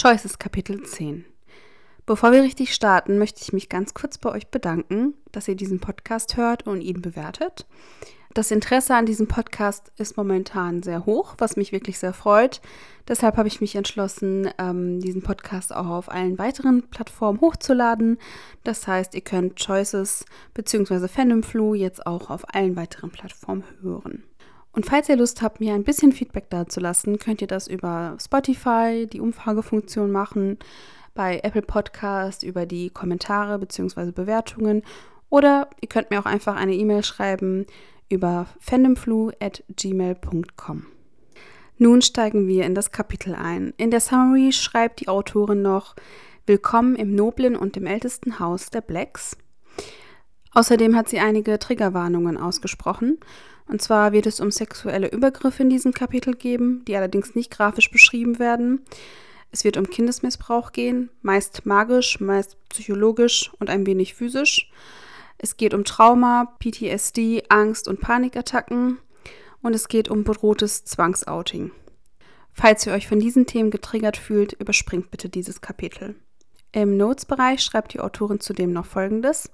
Choices Kapitel 10. Bevor wir richtig starten, möchte ich mich ganz kurz bei euch bedanken, dass ihr diesen Podcast hört und ihn bewertet. Das Interesse an diesem Podcast ist momentan sehr hoch, was mich wirklich sehr freut. Deshalb habe ich mich entschlossen, ähm, diesen Podcast auch auf allen weiteren Plattformen hochzuladen. Das heißt, ihr könnt Choices bzw. Fandom Flu jetzt auch auf allen weiteren Plattformen hören. Und falls ihr Lust habt, mir ein bisschen Feedback dazulassen, könnt ihr das über Spotify, die Umfragefunktion machen, bei Apple Podcast über die Kommentare bzw. Bewertungen oder ihr könnt mir auch einfach eine E-Mail schreiben über fandomflu@gmail.com. Nun steigen wir in das Kapitel ein. In der Summary schreibt die Autorin noch Willkommen im noblen und dem ältesten Haus der Blacks. Außerdem hat sie einige Triggerwarnungen ausgesprochen und zwar wird es um sexuelle Übergriffe in diesem Kapitel geben, die allerdings nicht grafisch beschrieben werden. Es wird um Kindesmissbrauch gehen, meist magisch, meist psychologisch und ein wenig physisch. Es geht um Trauma, PTSD, Angst und Panikattacken und es geht um bedrohtes Zwangsouting. Falls ihr euch von diesen Themen getriggert fühlt, überspringt bitte dieses Kapitel. Im Notes-Bereich schreibt die Autorin zudem noch Folgendes.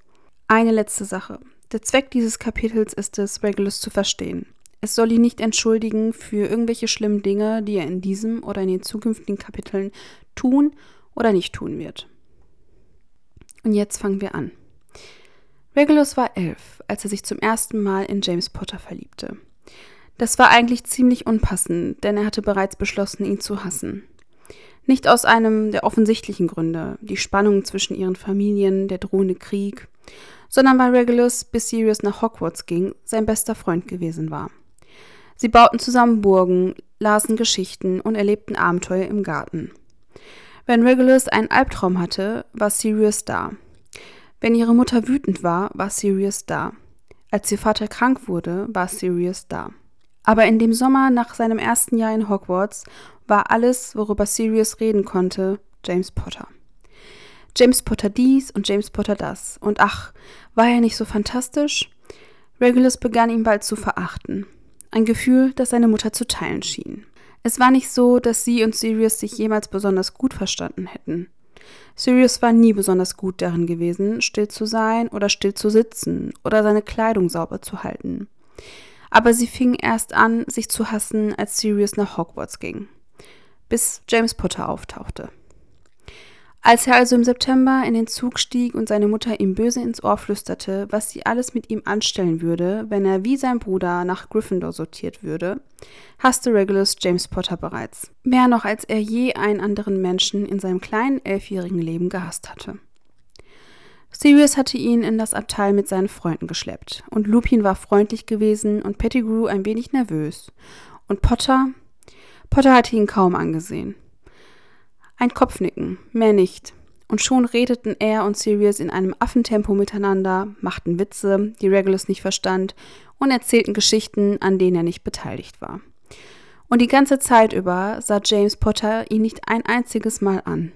Eine letzte Sache. Der Zweck dieses Kapitels ist es, Regulus zu verstehen. Es soll ihn nicht entschuldigen für irgendwelche schlimmen Dinge, die er in diesem oder in den zukünftigen Kapiteln tun oder nicht tun wird. Und jetzt fangen wir an. Regulus war elf, als er sich zum ersten Mal in James Potter verliebte. Das war eigentlich ziemlich unpassend, denn er hatte bereits beschlossen, ihn zu hassen. Nicht aus einem der offensichtlichen Gründe, die Spannung zwischen ihren Familien, der drohende Krieg, sondern weil Regulus, bis Sirius nach Hogwarts ging, sein bester Freund gewesen war. Sie bauten zusammen Burgen, lasen Geschichten und erlebten Abenteuer im Garten. Wenn Regulus einen Albtraum hatte, war Sirius da. Wenn ihre Mutter wütend war, war Sirius da. Als ihr Vater krank wurde, war Sirius da. Aber in dem Sommer nach seinem ersten Jahr in Hogwarts war alles, worüber Sirius reden konnte, James Potter. James Potter dies und James Potter das. Und ach, war er nicht so fantastisch? Regulus begann ihn bald zu verachten. Ein Gefühl, das seine Mutter zu teilen schien. Es war nicht so, dass sie und Sirius sich jemals besonders gut verstanden hätten. Sirius war nie besonders gut darin gewesen, still zu sein oder still zu sitzen oder seine Kleidung sauber zu halten. Aber sie fingen erst an, sich zu hassen, als Sirius nach Hogwarts ging. Bis James Potter auftauchte. Als er also im September in den Zug stieg und seine Mutter ihm böse ins Ohr flüsterte, was sie alles mit ihm anstellen würde, wenn er wie sein Bruder nach Gryffindor sortiert würde, hasste Regulus James Potter bereits. Mehr noch, als er je einen anderen Menschen in seinem kleinen elfjährigen Leben gehasst hatte. Sirius hatte ihn in das Abteil mit seinen Freunden geschleppt, und Lupin war freundlich gewesen und Pettigrew ein wenig nervös. Und Potter? Potter hatte ihn kaum angesehen. Ein Kopfnicken, mehr nicht. Und schon redeten er und Sirius in einem Affentempo miteinander, machten Witze, die Regulus nicht verstand, und erzählten Geschichten, an denen er nicht beteiligt war. Und die ganze Zeit über sah James Potter ihn nicht ein einziges Mal an.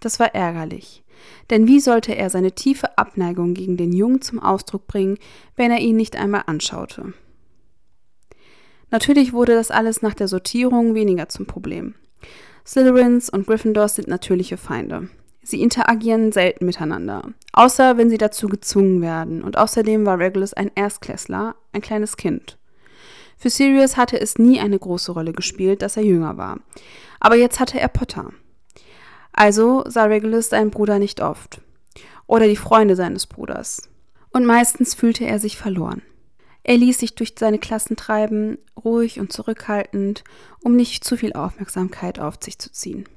Das war ärgerlich. Denn wie sollte er seine tiefe Abneigung gegen den Jungen zum Ausdruck bringen, wenn er ihn nicht einmal anschaute? Natürlich wurde das alles nach der Sortierung weniger zum Problem. Slytherins und Gryffindors sind natürliche Feinde. Sie interagieren selten miteinander, außer wenn sie dazu gezwungen werden. Und außerdem war Regulus ein Erstklässler, ein kleines Kind. Für Sirius hatte es nie eine große Rolle gespielt, dass er jünger war. Aber jetzt hatte er Potter. Also sah Regulus seinen Bruder nicht oft. Oder die Freunde seines Bruders. Und meistens fühlte er sich verloren. Er ließ sich durch seine Klassen treiben, ruhig und zurückhaltend, um nicht zu viel Aufmerksamkeit auf sich zu ziehen.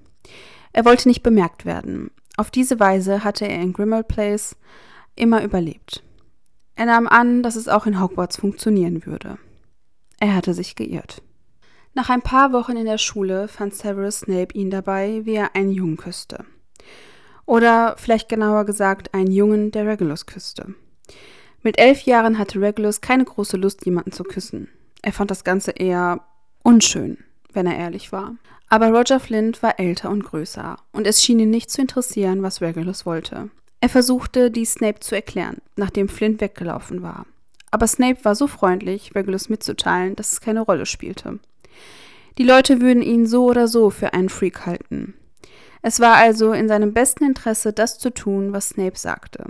Er wollte nicht bemerkt werden. Auf diese Weise hatte er in Grimmauld Place immer überlebt. Er nahm an, dass es auch in Hogwarts funktionieren würde. Er hatte sich geirrt. Nach ein paar Wochen in der Schule fand Severus Snape ihn dabei, wie er einen Jungen küsste. Oder vielleicht genauer gesagt einen Jungen, der Regulus küsste. Mit elf Jahren hatte Regulus keine große Lust, jemanden zu küssen. Er fand das Ganze eher unschön, wenn er ehrlich war. Aber Roger Flint war älter und größer, und es schien ihn nicht zu interessieren, was Regulus wollte. Er versuchte, dies Snape zu erklären, nachdem Flint weggelaufen war. Aber Snape war so freundlich, Regulus mitzuteilen, dass es keine Rolle spielte. Die Leute würden ihn so oder so für einen Freak halten. Es war also in seinem besten Interesse, das zu tun, was Snape sagte.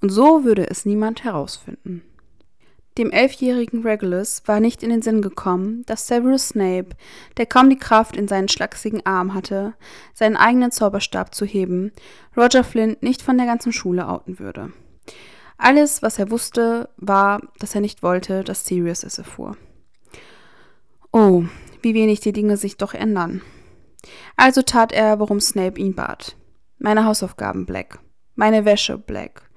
Und so würde es niemand herausfinden. Dem elfjährigen Regulus war nicht in den Sinn gekommen, dass Severus Snape, der kaum die Kraft in seinen schlachsigen Arm hatte, seinen eigenen Zauberstab zu heben, Roger Flint nicht von der ganzen Schule outen würde. Alles, was er wusste, war, dass er nicht wollte, dass Sirius es erfuhr. Oh, wie wenig die Dinge sich doch ändern. Also tat er, worum Snape ihn bat. Meine Hausaufgaben, Black. Meine Wäsche, Black.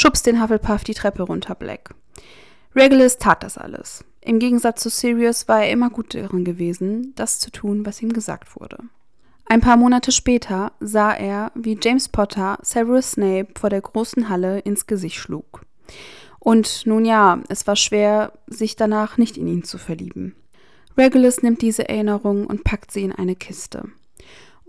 Schubst den Hufflepuff die Treppe runter, Black. Regulus tat das alles. Im Gegensatz zu Sirius war er immer gut darin gewesen, das zu tun, was ihm gesagt wurde. Ein paar Monate später sah er, wie James Potter Severus Snape vor der großen Halle ins Gesicht schlug. Und nun ja, es war schwer, sich danach nicht in ihn zu verlieben. Regulus nimmt diese Erinnerung und packt sie in eine Kiste.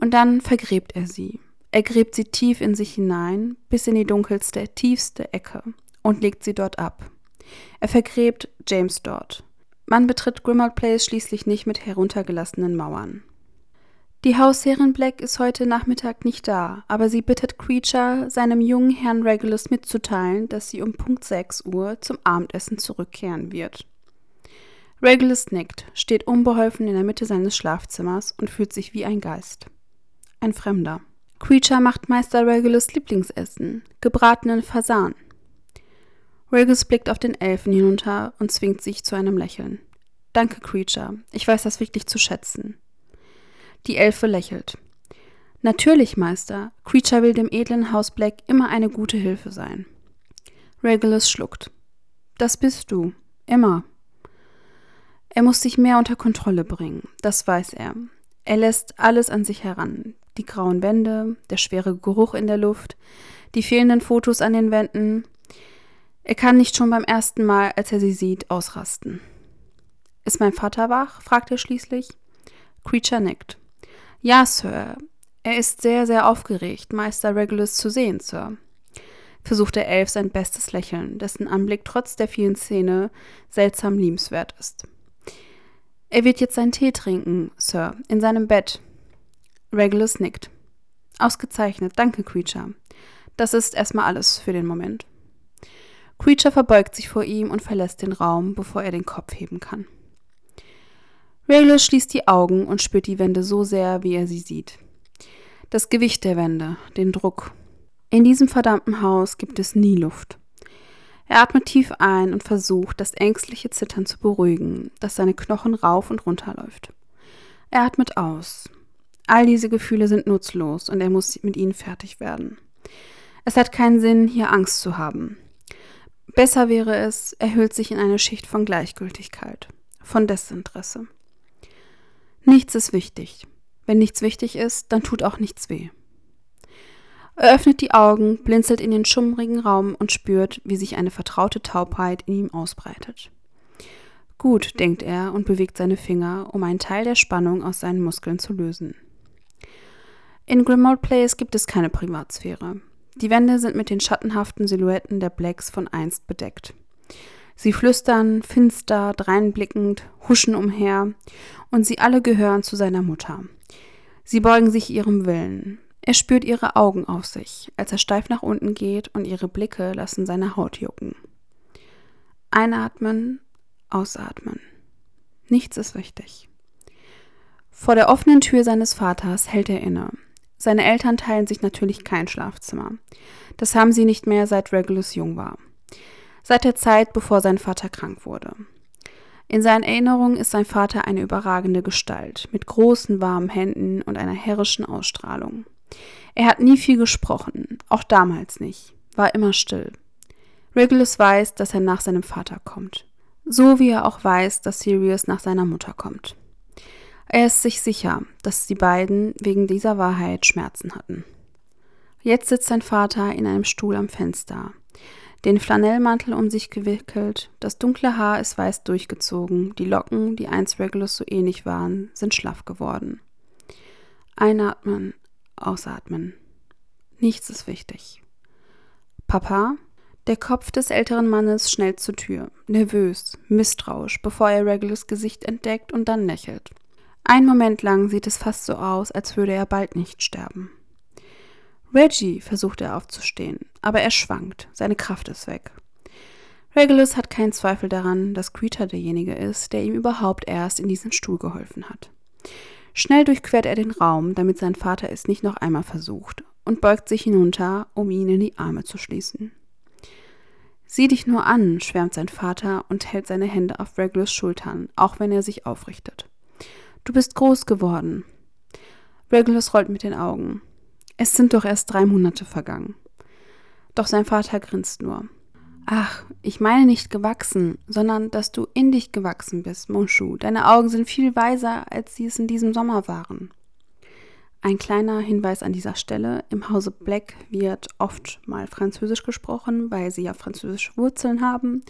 Und dann vergräbt er sie. Er gräbt sie tief in sich hinein, bis in die dunkelste, tiefste Ecke und legt sie dort ab. Er vergräbt James dort. Man betritt Grimmauld Place schließlich nicht mit heruntergelassenen Mauern. Die Hausherrin Black ist heute Nachmittag nicht da, aber sie bittet Creature, seinem jungen Herrn Regulus mitzuteilen, dass sie um Punkt 6 Uhr zum Abendessen zurückkehren wird. Regulus nickt, steht unbeholfen in der Mitte seines Schlafzimmers und fühlt sich wie ein Geist. Ein Fremder. Creature macht Meister Regulus Lieblingsessen, gebratenen Fasan. Regulus blickt auf den Elfen hinunter und zwingt sich zu einem Lächeln. Danke, Creature. Ich weiß das wirklich zu schätzen. Die Elfe lächelt. Natürlich, Meister. Creature will dem edlen Haus Black immer eine gute Hilfe sein. Regulus schluckt. Das bist du. Immer. Er muss sich mehr unter Kontrolle bringen, das weiß er. Er lässt alles an sich heran. Die grauen Wände, der schwere Geruch in der Luft, die fehlenden Fotos an den Wänden. Er kann nicht schon beim ersten Mal, als er sie sieht, ausrasten. Ist mein Vater wach? fragt er schließlich. Creature nickt. Ja, Sir. Er ist sehr, sehr aufgeregt, Meister Regulus zu sehen, Sir. Versucht der Elf sein bestes Lächeln, dessen Anblick trotz der vielen Szene seltsam liebenswert ist. Er wird jetzt seinen Tee trinken, Sir, in seinem Bett. Regulus nickt. Ausgezeichnet, danke, Creature. Das ist erstmal alles für den Moment. Creature verbeugt sich vor ihm und verlässt den Raum, bevor er den Kopf heben kann. Regulus schließt die Augen und spürt die Wände so sehr, wie er sie sieht. Das Gewicht der Wände, den Druck. In diesem verdammten Haus gibt es nie Luft. Er atmet tief ein und versucht, das ängstliche Zittern zu beruhigen, das seine Knochen rauf und runter läuft. Er atmet aus. All diese Gefühle sind nutzlos und er muss mit ihnen fertig werden. Es hat keinen Sinn, hier Angst zu haben. Besser wäre es, er hüllt sich in eine Schicht von Gleichgültigkeit, von Desinteresse. Nichts ist wichtig. Wenn nichts wichtig ist, dann tut auch nichts weh. Er öffnet die Augen, blinzelt in den schummrigen Raum und spürt, wie sich eine vertraute Taubheit in ihm ausbreitet. Gut, denkt er und bewegt seine Finger, um einen Teil der Spannung aus seinen Muskeln zu lösen. In Grimmauld Place gibt es keine Privatsphäre. Die Wände sind mit den schattenhaften Silhouetten der Blacks von einst bedeckt. Sie flüstern, finster, dreinblickend, huschen umher, und sie alle gehören zu seiner Mutter. Sie beugen sich ihrem Willen, er spürt ihre Augen auf sich, als er steif nach unten geht und ihre Blicke lassen seine Haut jucken. Einatmen, ausatmen. Nichts ist wichtig. Vor der offenen Tür seines Vaters hält er inne. Seine Eltern teilen sich natürlich kein Schlafzimmer. Das haben sie nicht mehr, seit Regulus jung war. Seit der Zeit, bevor sein Vater krank wurde. In seinen Erinnerungen ist sein Vater eine überragende Gestalt, mit großen warmen Händen und einer herrischen Ausstrahlung. Er hat nie viel gesprochen, auch damals nicht, war immer still. Regulus weiß, dass er nach seinem Vater kommt. So wie er auch weiß, dass Sirius nach seiner Mutter kommt. Er ist sich sicher, dass die beiden wegen dieser Wahrheit Schmerzen hatten. Jetzt sitzt sein Vater in einem Stuhl am Fenster, den Flanellmantel um sich gewickelt, das dunkle Haar ist weiß durchgezogen, die Locken, die einst Regulus so ähnlich waren, sind schlaff geworden. Einatmen, Ausatmen. Nichts ist wichtig. Papa? Der Kopf des älteren Mannes schnellt zur Tür, nervös, misstrauisch, bevor er Regulus Gesicht entdeckt und dann lächelt. Einen Moment lang sieht es fast so aus, als würde er bald nicht sterben. Reggie versucht er aufzustehen, aber er schwankt, seine Kraft ist weg. Regulus hat keinen Zweifel daran, dass Creeter derjenige ist, der ihm überhaupt erst in diesen Stuhl geholfen hat. Schnell durchquert er den Raum, damit sein Vater es nicht noch einmal versucht, und beugt sich hinunter, um ihn in die Arme zu schließen. Sieh dich nur an, schwärmt sein Vater und hält seine Hände auf Regulus Schultern, auch wenn er sich aufrichtet. Du bist groß geworden. Regulus rollt mit den Augen. Es sind doch erst drei Monate vergangen. Doch sein Vater grinst nur. Ach, ich meine nicht gewachsen, sondern dass du in dich gewachsen bist, Monshu. Deine Augen sind viel weiser, als sie es in diesem Sommer waren. Ein kleiner Hinweis an dieser Stelle. Im Hause Black wird oft mal Französisch gesprochen, weil sie ja französische Wurzeln haben.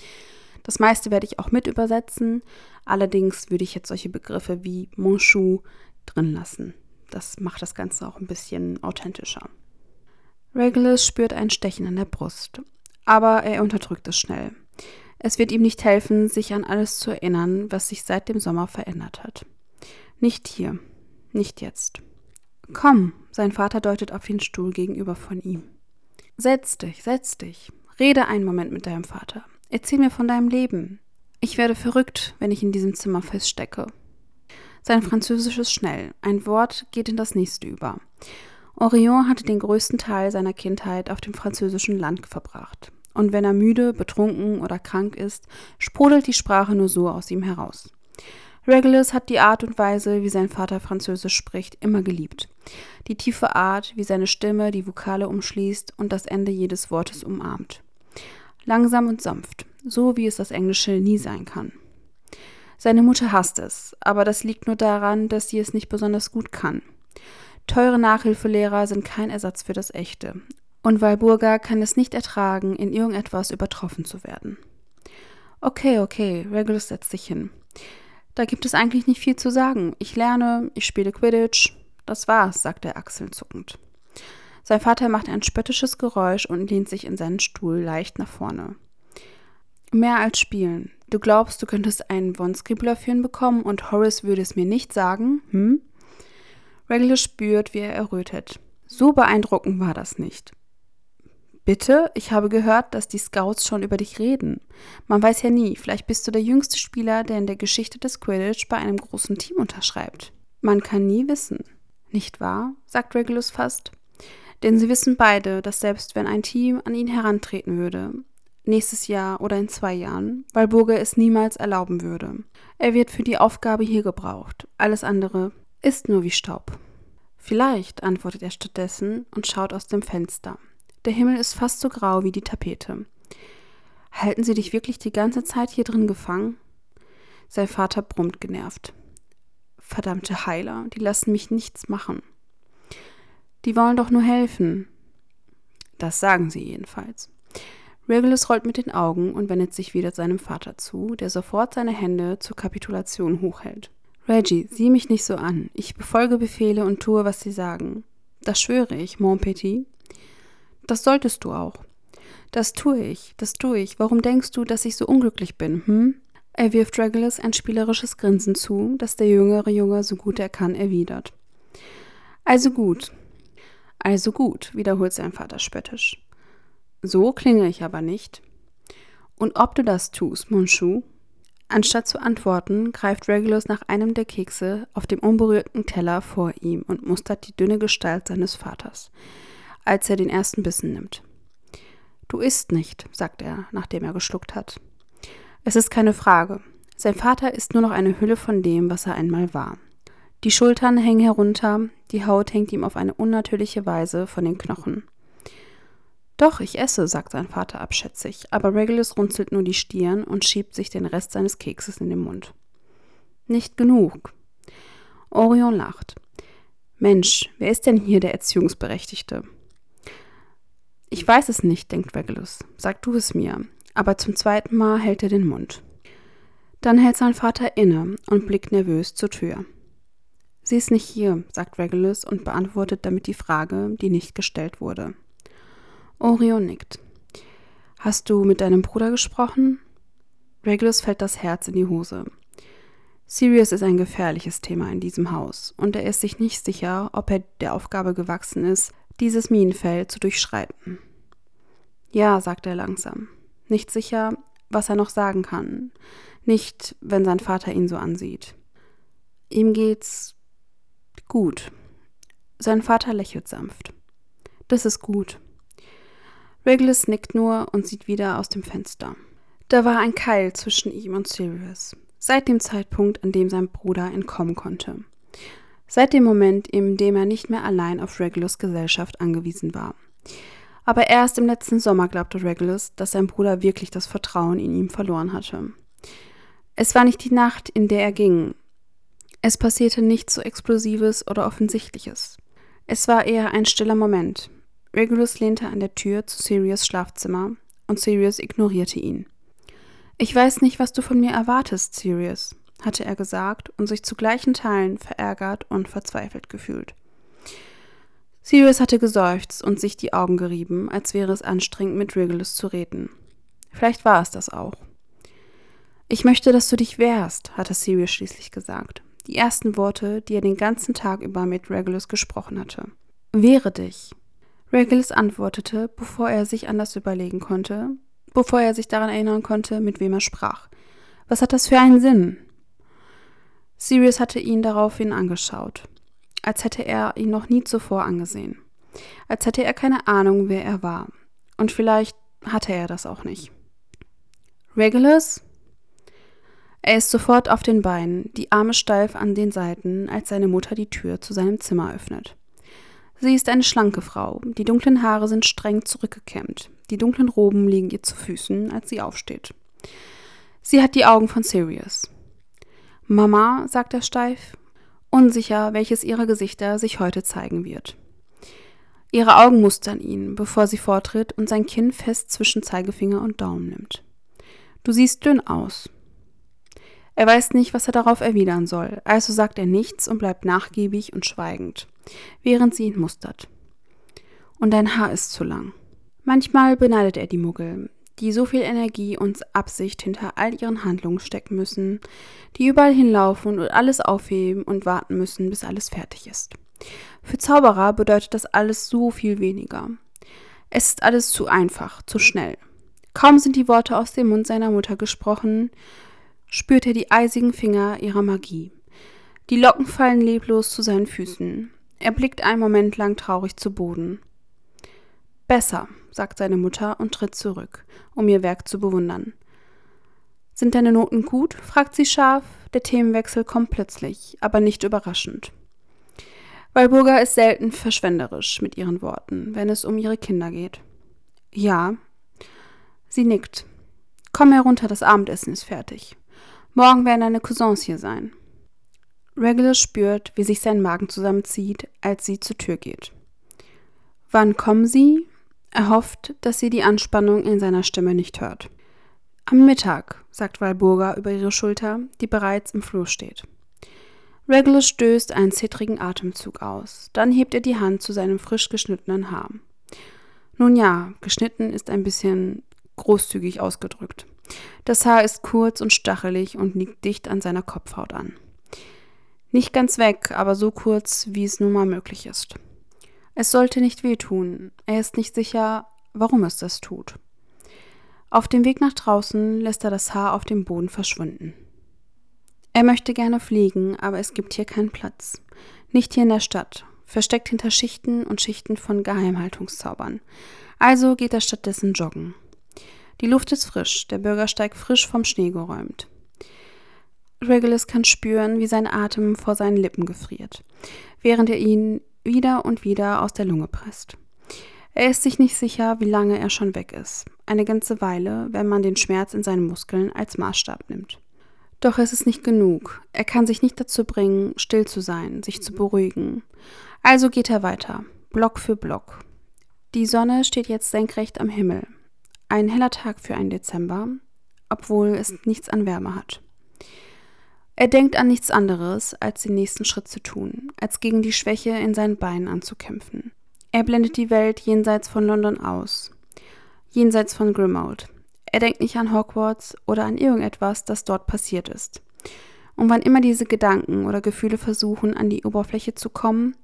Das meiste werde ich auch mit übersetzen. Allerdings würde ich jetzt solche Begriffe wie Monshu drin lassen. Das macht das Ganze auch ein bisschen authentischer. Regulus spürt ein Stechen an der Brust aber er unterdrückt es schnell. Es wird ihm nicht helfen, sich an alles zu erinnern, was sich seit dem Sommer verändert hat. Nicht hier, nicht jetzt. Komm, sein Vater deutet auf den Stuhl gegenüber von ihm. Setz dich, setz dich. Rede einen Moment mit deinem Vater. Erzähl mir von deinem Leben. Ich werde verrückt, wenn ich in diesem Zimmer feststecke. Sein Französisch ist schnell. Ein Wort geht in das nächste über. Orion hatte den größten Teil seiner Kindheit auf dem französischen Land verbracht und wenn er müde, betrunken oder krank ist, sprudelt die Sprache nur so aus ihm heraus. Regulus hat die Art und Weise, wie sein Vater Französisch spricht, immer geliebt. Die tiefe Art, wie seine Stimme die Vokale umschließt und das Ende jedes Wortes umarmt. Langsam und sanft, so wie es das Englische nie sein kann. Seine Mutter hasst es, aber das liegt nur daran, dass sie es nicht besonders gut kann. Teure Nachhilfelehrer sind kein Ersatz für das Echte, und Walburga kann es nicht ertragen, in irgendetwas übertroffen zu werden. Okay, okay, Regulus setzt sich hin. Da gibt es eigentlich nicht viel zu sagen. Ich lerne, ich spiele Quidditch. Das war's, sagt er achselzuckend. Sein Vater macht ein spöttisches Geräusch und lehnt sich in seinen Stuhl leicht nach vorne. Mehr als spielen. Du glaubst, du könntest einen führen bekommen und Horace würde es mir nicht sagen, hm? Regulus spürt, wie er errötet. So beeindruckend war das nicht. Bitte, ich habe gehört, dass die Scouts schon über dich reden. Man weiß ja nie, vielleicht bist du der jüngste Spieler, der in der Geschichte des Quidditch bei einem großen Team unterschreibt. Man kann nie wissen. Nicht wahr? sagt Regulus fast. Denn sie wissen beide, dass selbst wenn ein Team an ihn herantreten würde, nächstes Jahr oder in zwei Jahren, Walburga es niemals erlauben würde. Er wird für die Aufgabe hier gebraucht. Alles andere ist nur wie Staub. Vielleicht, antwortet er stattdessen und schaut aus dem Fenster. Der Himmel ist fast so grau wie die Tapete. Halten sie dich wirklich die ganze Zeit hier drin gefangen? Sein Vater brummt genervt. Verdammte Heiler, die lassen mich nichts machen. Die wollen doch nur helfen. Das sagen sie jedenfalls. Regulus rollt mit den Augen und wendet sich wieder seinem Vater zu, der sofort seine Hände zur Kapitulation hochhält. Reggie, sieh mich nicht so an. Ich befolge Befehle und tue, was sie sagen. Das schwöre ich, mon petit. Das solltest du auch. Das tue ich, das tue ich. Warum denkst du, dass ich so unglücklich bin, hm? Er wirft Regulus ein spielerisches Grinsen zu, das der jüngere Junge so gut er kann erwidert. Also gut. Also gut, wiederholt sein Vater spöttisch. So klinge ich aber nicht. Und ob du das tust, Monshu? Anstatt zu antworten, greift Regulus nach einem der Kekse auf dem unberührten Teller vor ihm und mustert die dünne Gestalt seines Vaters als er den ersten Bissen nimmt. Du isst nicht, sagt er, nachdem er geschluckt hat. Es ist keine Frage. Sein Vater ist nur noch eine Hülle von dem, was er einmal war. Die Schultern hängen herunter, die Haut hängt ihm auf eine unnatürliche Weise von den Knochen. Doch, ich esse, sagt sein Vater abschätzig, aber Regulus runzelt nur die Stirn und schiebt sich den Rest seines Kekses in den Mund. Nicht genug. Orion lacht. Mensch, wer ist denn hier der Erziehungsberechtigte? Ich weiß es nicht, denkt Regulus. Sag du es mir. Aber zum zweiten Mal hält er den Mund. Dann hält sein Vater inne und blickt nervös zur Tür. Sie ist nicht hier, sagt Regulus und beantwortet damit die Frage, die nicht gestellt wurde. Orion nickt. Hast du mit deinem Bruder gesprochen? Regulus fällt das Herz in die Hose. Sirius ist ein gefährliches Thema in diesem Haus und er ist sich nicht sicher, ob er der Aufgabe gewachsen ist, dieses Minenfeld zu durchschreiten. Ja, sagt er langsam. Nicht sicher, was er noch sagen kann. Nicht, wenn sein Vater ihn so ansieht. Ihm geht's gut. Sein Vater lächelt sanft. Das ist gut. Regulus nickt nur und sieht wieder aus dem Fenster. Da war ein Keil zwischen ihm und Sirius seit dem Zeitpunkt, an dem sein Bruder entkommen konnte. Seit dem Moment, in dem er nicht mehr allein auf Regulus Gesellschaft angewiesen war. Aber erst im letzten Sommer glaubte Regulus, dass sein Bruder wirklich das Vertrauen in ihm verloren hatte. Es war nicht die Nacht, in der er ging. Es passierte nichts so Explosives oder Offensichtliches. Es war eher ein stiller Moment. Regulus lehnte an der Tür zu Sirius Schlafzimmer und Sirius ignorierte ihn. Ich weiß nicht, was du von mir erwartest, Sirius, hatte er gesagt und sich zu gleichen Teilen verärgert und verzweifelt gefühlt. Sirius hatte geseufzt und sich die Augen gerieben, als wäre es anstrengend, mit Regulus zu reden. Vielleicht war es das auch. Ich möchte, dass du dich wehrst, hatte Sirius schließlich gesagt. Die ersten Worte, die er den ganzen Tag über mit Regulus gesprochen hatte. Wehre dich. Regulus antwortete, bevor er sich anders überlegen konnte, bevor er sich daran erinnern konnte, mit wem er sprach. Was hat das für einen Sinn? Sirius hatte ihn daraufhin angeschaut, als hätte er ihn noch nie zuvor angesehen, als hätte er keine Ahnung, wer er war. Und vielleicht hatte er das auch nicht. Regulus? Er ist sofort auf den Beinen, die Arme steif an den Seiten, als seine Mutter die Tür zu seinem Zimmer öffnet. Sie ist eine schlanke Frau, die dunklen Haare sind streng zurückgekämmt, die dunklen Roben liegen ihr zu Füßen, als sie aufsteht. Sie hat die Augen von Sirius. Mama, sagt er steif, unsicher, welches ihrer Gesichter sich heute zeigen wird. Ihre Augen mustern ihn, bevor sie vortritt und sein Kinn fest zwischen Zeigefinger und Daumen nimmt. Du siehst dünn aus. Er weiß nicht, was er darauf erwidern soll, also sagt er nichts und bleibt nachgiebig und schweigend, während sie ihn mustert. Und dein Haar ist zu lang. Manchmal beneidet er die Muggel, die so viel Energie und Absicht hinter all ihren Handlungen stecken müssen, die überall hinlaufen und alles aufheben und warten müssen, bis alles fertig ist. Für Zauberer bedeutet das alles so viel weniger. Es ist alles zu einfach, zu schnell. Kaum sind die Worte aus dem Mund seiner Mutter gesprochen, spürt er die eisigen Finger ihrer Magie. Die Locken fallen leblos zu seinen Füßen. Er blickt einen Moment lang traurig zu Boden. Besser, sagt seine Mutter und tritt zurück, um ihr Werk zu bewundern. Sind deine Noten gut? fragt sie scharf. Der Themenwechsel kommt plötzlich, aber nicht überraschend. Walburga ist selten verschwenderisch mit ihren Worten, wenn es um ihre Kinder geht. Ja. Sie nickt. Komm herunter, das Abendessen ist fertig. Morgen werden deine Cousins hier sein. Regulus spürt, wie sich sein Magen zusammenzieht, als sie zur Tür geht. Wann kommen sie? Er hofft, dass sie die Anspannung in seiner Stimme nicht hört. Am Mittag, sagt Walburga über ihre Schulter, die bereits im Flur steht. Regulus stößt einen zittrigen Atemzug aus. Dann hebt er die Hand zu seinem frisch geschnittenen Haar. Nun ja, geschnitten ist ein bisschen großzügig ausgedrückt. Das Haar ist kurz und stachelig und liegt dicht an seiner Kopfhaut an. Nicht ganz weg, aber so kurz, wie es nun mal möglich ist. Es sollte nicht wehtun. Er ist nicht sicher, warum es das tut. Auf dem Weg nach draußen lässt er das Haar auf dem Boden verschwinden. Er möchte gerne fliegen, aber es gibt hier keinen Platz. Nicht hier in der Stadt, versteckt hinter Schichten und Schichten von Geheimhaltungszaubern. Also geht er stattdessen joggen. Die Luft ist frisch, der Bürgersteig frisch vom Schnee geräumt. Regulus kann spüren, wie sein Atem vor seinen Lippen gefriert, während er ihn wieder und wieder aus der Lunge presst. Er ist sich nicht sicher, wie lange er schon weg ist. Eine ganze Weile, wenn man den Schmerz in seinen Muskeln als Maßstab nimmt. Doch es ist nicht genug. Er kann sich nicht dazu bringen, still zu sein, sich zu beruhigen. Also geht er weiter, Block für Block. Die Sonne steht jetzt senkrecht am Himmel. Ein heller Tag für einen Dezember, obwohl es nichts an Wärme hat. Er denkt an nichts anderes, als den nächsten Schritt zu tun, als gegen die Schwäche in seinen Beinen anzukämpfen. Er blendet die Welt jenseits von London aus, jenseits von Grimmauld. Er denkt nicht an Hogwarts oder an irgendetwas, das dort passiert ist. Und wann immer diese Gedanken oder Gefühle versuchen, an die Oberfläche zu kommen,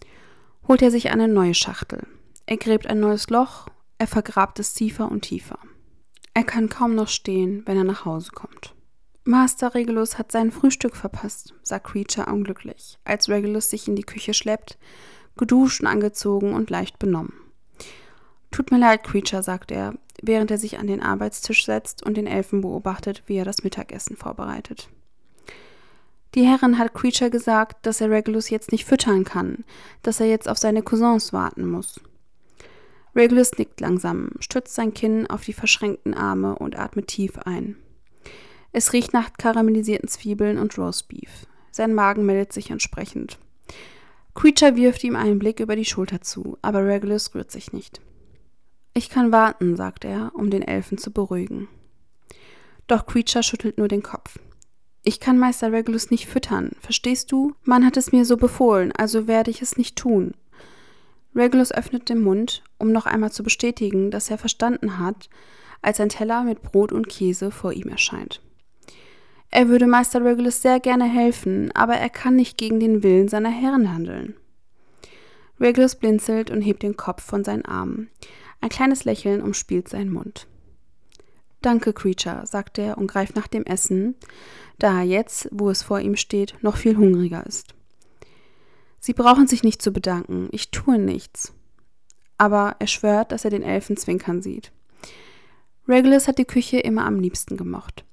holt er sich eine neue Schachtel. Er gräbt ein neues Loch, er vergrabt es tiefer und tiefer. Er kann kaum noch stehen, wenn er nach Hause kommt. Master Regulus hat sein Frühstück verpasst, sagt Creature unglücklich, als Regulus sich in die Küche schleppt, geduscht und angezogen und leicht benommen. Tut mir leid, Creature, sagt er, während er sich an den Arbeitstisch setzt und den Elfen beobachtet, wie er das Mittagessen vorbereitet. Die Herrin hat Creature gesagt, dass er Regulus jetzt nicht füttern kann, dass er jetzt auf seine Cousins warten muss. Regulus nickt langsam, stützt sein Kinn auf die verschränkten Arme und atmet tief ein. Es riecht nach karamellisierten Zwiebeln und Roastbeef. Sein Magen meldet sich entsprechend. Creature wirft ihm einen Blick über die Schulter zu, aber Regulus rührt sich nicht. Ich kann warten, sagt er, um den Elfen zu beruhigen. Doch Creature schüttelt nur den Kopf. Ich kann Meister Regulus nicht füttern, verstehst du? Man hat es mir so befohlen, also werde ich es nicht tun. Regulus öffnet den Mund, um noch einmal zu bestätigen, dass er verstanden hat, als ein Teller mit Brot und Käse vor ihm erscheint. Er würde Meister Regulus sehr gerne helfen, aber er kann nicht gegen den Willen seiner Herren handeln. Regulus blinzelt und hebt den Kopf von seinen Armen. Ein kleines Lächeln umspielt seinen Mund. Danke, Creature, sagt er und greift nach dem Essen, da er jetzt, wo es vor ihm steht, noch viel hungriger ist. Sie brauchen sich nicht zu bedanken, ich tue nichts. Aber er schwört, dass er den Elfen zwinkern sieht. Regulus hat die Küche immer am liebsten gemocht.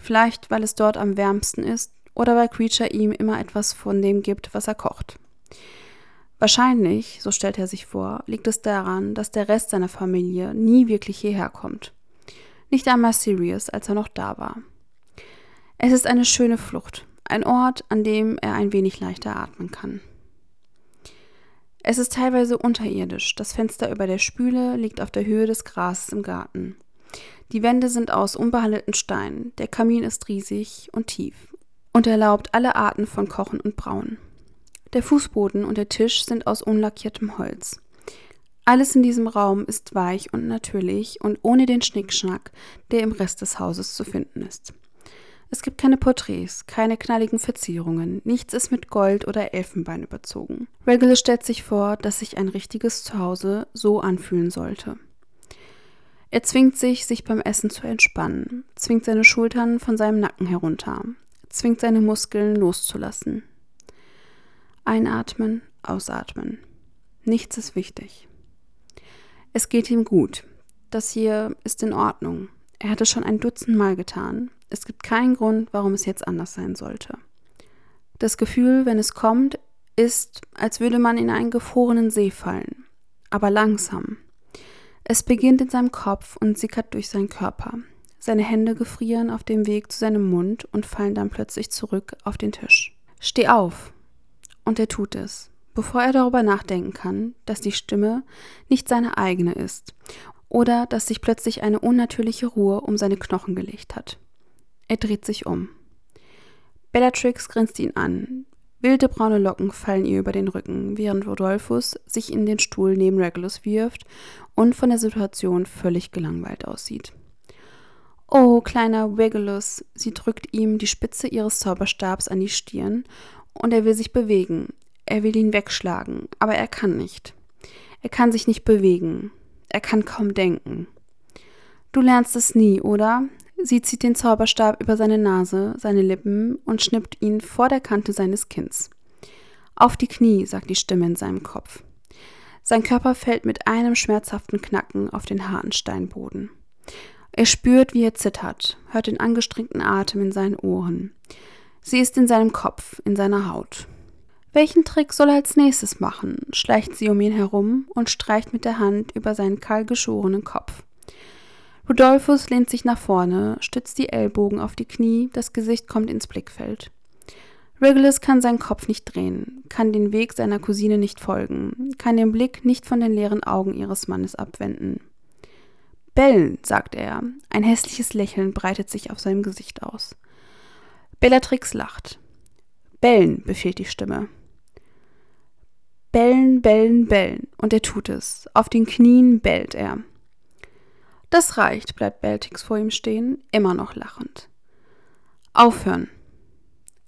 Vielleicht, weil es dort am wärmsten ist oder weil Creature ihm immer etwas von dem gibt, was er kocht. Wahrscheinlich, so stellt er sich vor, liegt es daran, dass der Rest seiner Familie nie wirklich hierher kommt. Nicht einmal Sirius, als er noch da war. Es ist eine schöne Flucht, ein Ort, an dem er ein wenig leichter atmen kann. Es ist teilweise unterirdisch. Das Fenster über der Spüle liegt auf der Höhe des Grases im Garten. Die Wände sind aus unbehandelten Steinen, der Kamin ist riesig und tief und erlaubt alle Arten von Kochen und Brauen. Der Fußboden und der Tisch sind aus unlackiertem Holz. Alles in diesem Raum ist weich und natürlich und ohne den Schnickschnack, der im Rest des Hauses zu finden ist. Es gibt keine Porträts, keine knalligen Verzierungen, nichts ist mit Gold oder Elfenbein überzogen. Regulus stellt sich vor, dass sich ein richtiges Zuhause so anfühlen sollte. Er zwingt sich, sich beim Essen zu entspannen, zwingt seine Schultern von seinem Nacken herunter, zwingt seine Muskeln loszulassen. Einatmen, ausatmen. Nichts ist wichtig. Es geht ihm gut. Das hier ist in Ordnung. Er hat es schon ein Dutzend Mal getan. Es gibt keinen Grund, warum es jetzt anders sein sollte. Das Gefühl, wenn es kommt, ist, als würde man in einen gefrorenen See fallen, aber langsam, es beginnt in seinem Kopf und sickert durch seinen Körper. Seine Hände gefrieren auf dem Weg zu seinem Mund und fallen dann plötzlich zurück auf den Tisch. Steh auf! Und er tut es, bevor er darüber nachdenken kann, dass die Stimme nicht seine eigene ist oder dass sich plötzlich eine unnatürliche Ruhe um seine Knochen gelegt hat. Er dreht sich um. Bellatrix grinst ihn an. Wilde braune Locken fallen ihr über den Rücken, während Rodolphus sich in den Stuhl neben Regulus wirft und von der Situation völlig gelangweilt aussieht. Oh, kleiner Regulus, sie drückt ihm die Spitze ihres Zauberstabs an die Stirn und er will sich bewegen. Er will ihn wegschlagen, aber er kann nicht. Er kann sich nicht bewegen. Er kann kaum denken. Du lernst es nie, oder? Sie zieht den Zauberstab über seine Nase, seine Lippen und schnippt ihn vor der Kante seines Kinns. Auf die Knie, sagt die Stimme in seinem Kopf. Sein Körper fällt mit einem schmerzhaften Knacken auf den harten Steinboden. Er spürt, wie er zittert, hört den angestrengten Atem in seinen Ohren. Sie ist in seinem Kopf, in seiner Haut. Welchen Trick soll er als nächstes machen? schleicht sie um ihn herum und streicht mit der Hand über seinen kahl geschorenen Kopf. Rudolphus lehnt sich nach vorne, stützt die Ellbogen auf die Knie, das Gesicht kommt ins Blickfeld. Regulus kann seinen Kopf nicht drehen, kann den Weg seiner Cousine nicht folgen, kann den Blick nicht von den leeren Augen ihres Mannes abwenden. Bellen, sagt er. Ein hässliches Lächeln breitet sich auf seinem Gesicht aus. Bellatrix lacht. Bellen, befiehlt die Stimme. Bellen, bellen, bellen. Und er tut es. Auf den Knien bellt er. Das reicht, bleibt Beltix vor ihm stehen, immer noch lachend. Aufhören.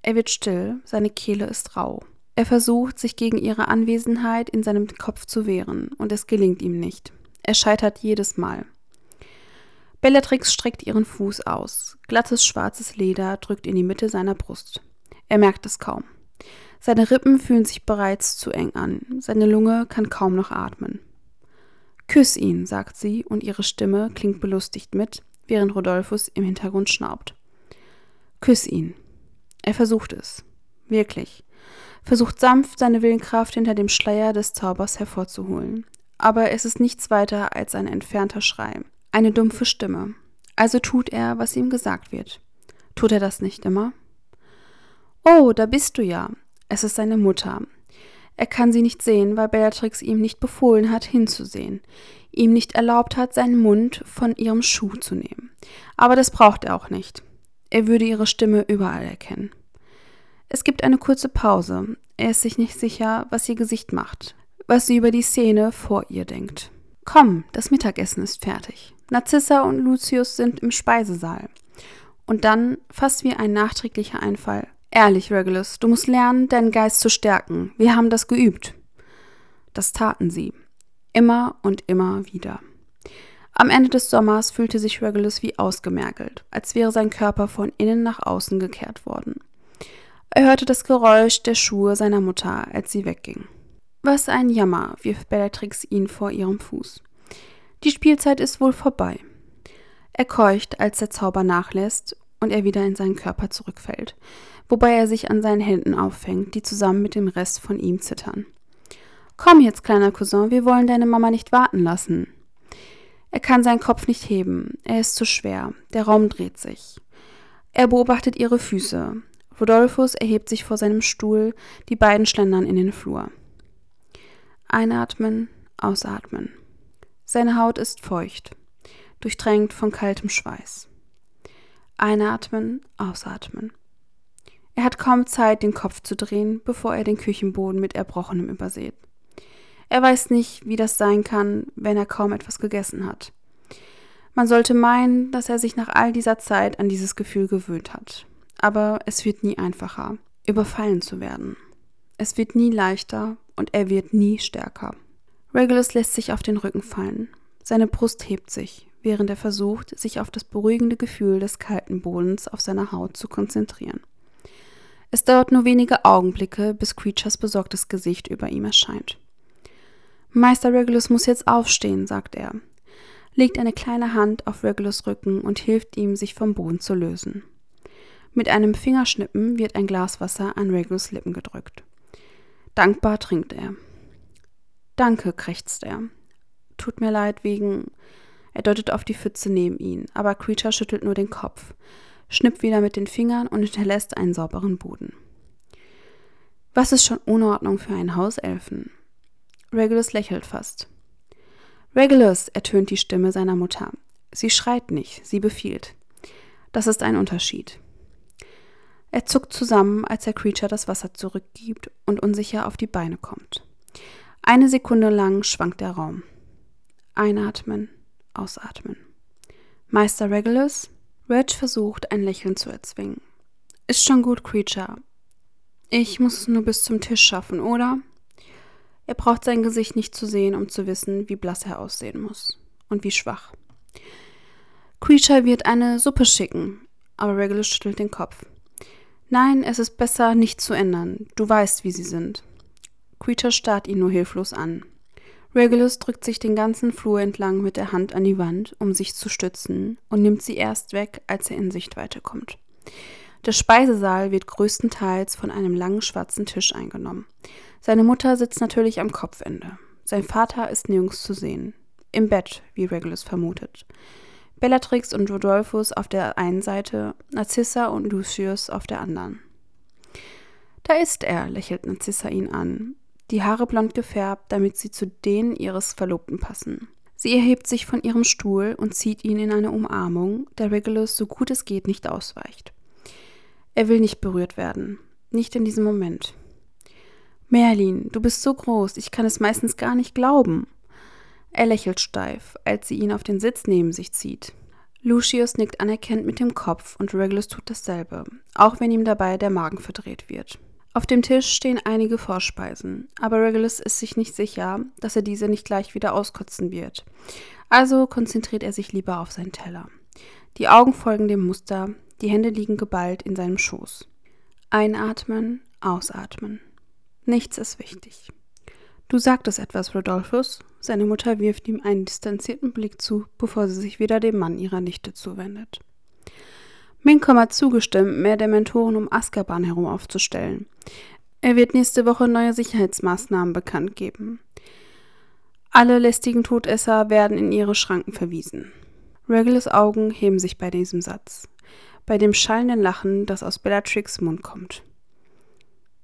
Er wird still, seine Kehle ist rau. Er versucht, sich gegen ihre Anwesenheit in seinem Kopf zu wehren, und es gelingt ihm nicht. Er scheitert jedes Mal. Bellatrix streckt ihren Fuß aus. Glattes schwarzes Leder drückt in die Mitte seiner Brust. Er merkt es kaum. Seine Rippen fühlen sich bereits zu eng an. Seine Lunge kann kaum noch atmen. Küss ihn, sagt sie, und ihre Stimme klingt belustigt mit, während Rodolphus im Hintergrund schnaubt. Küss ihn. Er versucht es. Wirklich. Versucht sanft, seine Willenkraft hinter dem Schleier des Zaubers hervorzuholen. Aber es ist nichts weiter als ein entfernter Schrei. Eine dumpfe Stimme. Also tut er, was ihm gesagt wird. Tut er das nicht immer? Oh, da bist du ja. Es ist seine Mutter. Er kann sie nicht sehen, weil Bellatrix ihm nicht befohlen hat, hinzusehen, ihm nicht erlaubt hat, seinen Mund von ihrem Schuh zu nehmen. Aber das braucht er auch nicht. Er würde ihre Stimme überall erkennen. Es gibt eine kurze Pause. Er ist sich nicht sicher, was ihr Gesicht macht, was sie über die Szene vor ihr denkt. Komm, das Mittagessen ist fertig. Narzissa und Lucius sind im Speisesaal. Und dann, fast wie ein nachträglicher Einfall, Ehrlich, Regulus, du musst lernen, deinen Geist zu stärken. Wir haben das geübt. Das taten sie. Immer und immer wieder. Am Ende des Sommers fühlte sich Regulus wie ausgemergelt, als wäre sein Körper von innen nach außen gekehrt worden. Er hörte das Geräusch der Schuhe seiner Mutter, als sie wegging. Was ein Jammer, wirft Bellatrix ihn vor ihrem Fuß. Die Spielzeit ist wohl vorbei. Er keucht, als der Zauber nachlässt und er wieder in seinen Körper zurückfällt, wobei er sich an seinen Händen auffängt, die zusammen mit dem Rest von ihm zittern. Komm jetzt, kleiner Cousin, wir wollen deine Mama nicht warten lassen. Er kann seinen Kopf nicht heben, er ist zu schwer, der Raum dreht sich. Er beobachtet ihre Füße. Rodolphus erhebt sich vor seinem Stuhl, die beiden schlendern in den Flur. Einatmen, ausatmen. Seine Haut ist feucht, durchtränkt von kaltem Schweiß. Einatmen, ausatmen. Er hat kaum Zeit, den Kopf zu drehen, bevor er den Küchenboden mit Erbrochenem übersät. Er weiß nicht, wie das sein kann, wenn er kaum etwas gegessen hat. Man sollte meinen, dass er sich nach all dieser Zeit an dieses Gefühl gewöhnt hat. Aber es wird nie einfacher, überfallen zu werden. Es wird nie leichter und er wird nie stärker. Regulus lässt sich auf den Rücken fallen. Seine Brust hebt sich, während er versucht, sich auf das beruhigende Gefühl des kalten Bodens auf seiner Haut zu konzentrieren. Es dauert nur wenige Augenblicke, bis Creatures besorgtes Gesicht über ihm erscheint. Meister Regulus muss jetzt aufstehen, sagt er, legt eine kleine Hand auf Regulus Rücken und hilft ihm, sich vom Boden zu lösen. Mit einem Fingerschnippen wird ein Glas Wasser an Regulus Lippen gedrückt. Dankbar trinkt er. Danke, krächzt er. Tut mir leid wegen. Er deutet auf die Pfütze neben ihn, aber Creature schüttelt nur den Kopf schnippt wieder mit den Fingern und hinterlässt einen sauberen Boden. Was ist schon Unordnung für einen Hauselfen? Regulus lächelt fast. Regulus, ertönt die Stimme seiner Mutter. Sie schreit nicht, sie befiehlt. Das ist ein Unterschied. Er zuckt zusammen, als der Creature das Wasser zurückgibt und unsicher auf die Beine kommt. Eine Sekunde lang schwankt der Raum. Einatmen, ausatmen. Meister Regulus, Reg versucht, ein Lächeln zu erzwingen. Ist schon gut, Creature. Ich muss es nur bis zum Tisch schaffen, oder? Er braucht sein Gesicht nicht zu sehen, um zu wissen, wie blass er aussehen muss. Und wie schwach. Creature wird eine Suppe schicken, aber Regulus schüttelt den Kopf. Nein, es ist besser, nicht zu ändern. Du weißt, wie sie sind. Creature starrt ihn nur hilflos an. Regulus drückt sich den ganzen Flur entlang mit der Hand an die Wand, um sich zu stützen, und nimmt sie erst weg, als er in Sichtweite kommt. Der Speisesaal wird größtenteils von einem langen schwarzen Tisch eingenommen. Seine Mutter sitzt natürlich am Kopfende. Sein Vater ist nirgends zu sehen. Im Bett, wie Regulus vermutet. Bellatrix und Rodolphus auf der einen Seite, Narcissa und Lucius auf der anderen. Da ist er, lächelt Narcissa ihn an die Haare blond gefärbt, damit sie zu denen ihres Verlobten passen. Sie erhebt sich von ihrem Stuhl und zieht ihn in eine Umarmung, der Regulus so gut es geht nicht ausweicht. Er will nicht berührt werden, nicht in diesem Moment. Merlin, du bist so groß, ich kann es meistens gar nicht glauben. Er lächelt steif, als sie ihn auf den Sitz neben sich zieht. Lucius nickt anerkennend mit dem Kopf und Regulus tut dasselbe, auch wenn ihm dabei der Magen verdreht wird. Auf dem Tisch stehen einige Vorspeisen, aber Regulus ist sich nicht sicher, dass er diese nicht gleich wieder auskotzen wird. Also konzentriert er sich lieber auf seinen Teller. Die Augen folgen dem Muster, die Hände liegen geballt in seinem Schoß. Einatmen, ausatmen. Nichts ist wichtig. Du sagtest etwas, Rodolphus. Seine Mutter wirft ihm einen distanzierten Blick zu, bevor sie sich wieder dem Mann ihrer Nichte zuwendet. Minkom hat zugestimmt, mehr Dementoren um Azkaban herum aufzustellen. Er wird nächste Woche neue Sicherheitsmaßnahmen bekannt geben. Alle lästigen Todesser werden in ihre Schranken verwiesen. Regulus Augen heben sich bei diesem Satz, bei dem schallenden Lachen, das aus Bellatrix Mund kommt.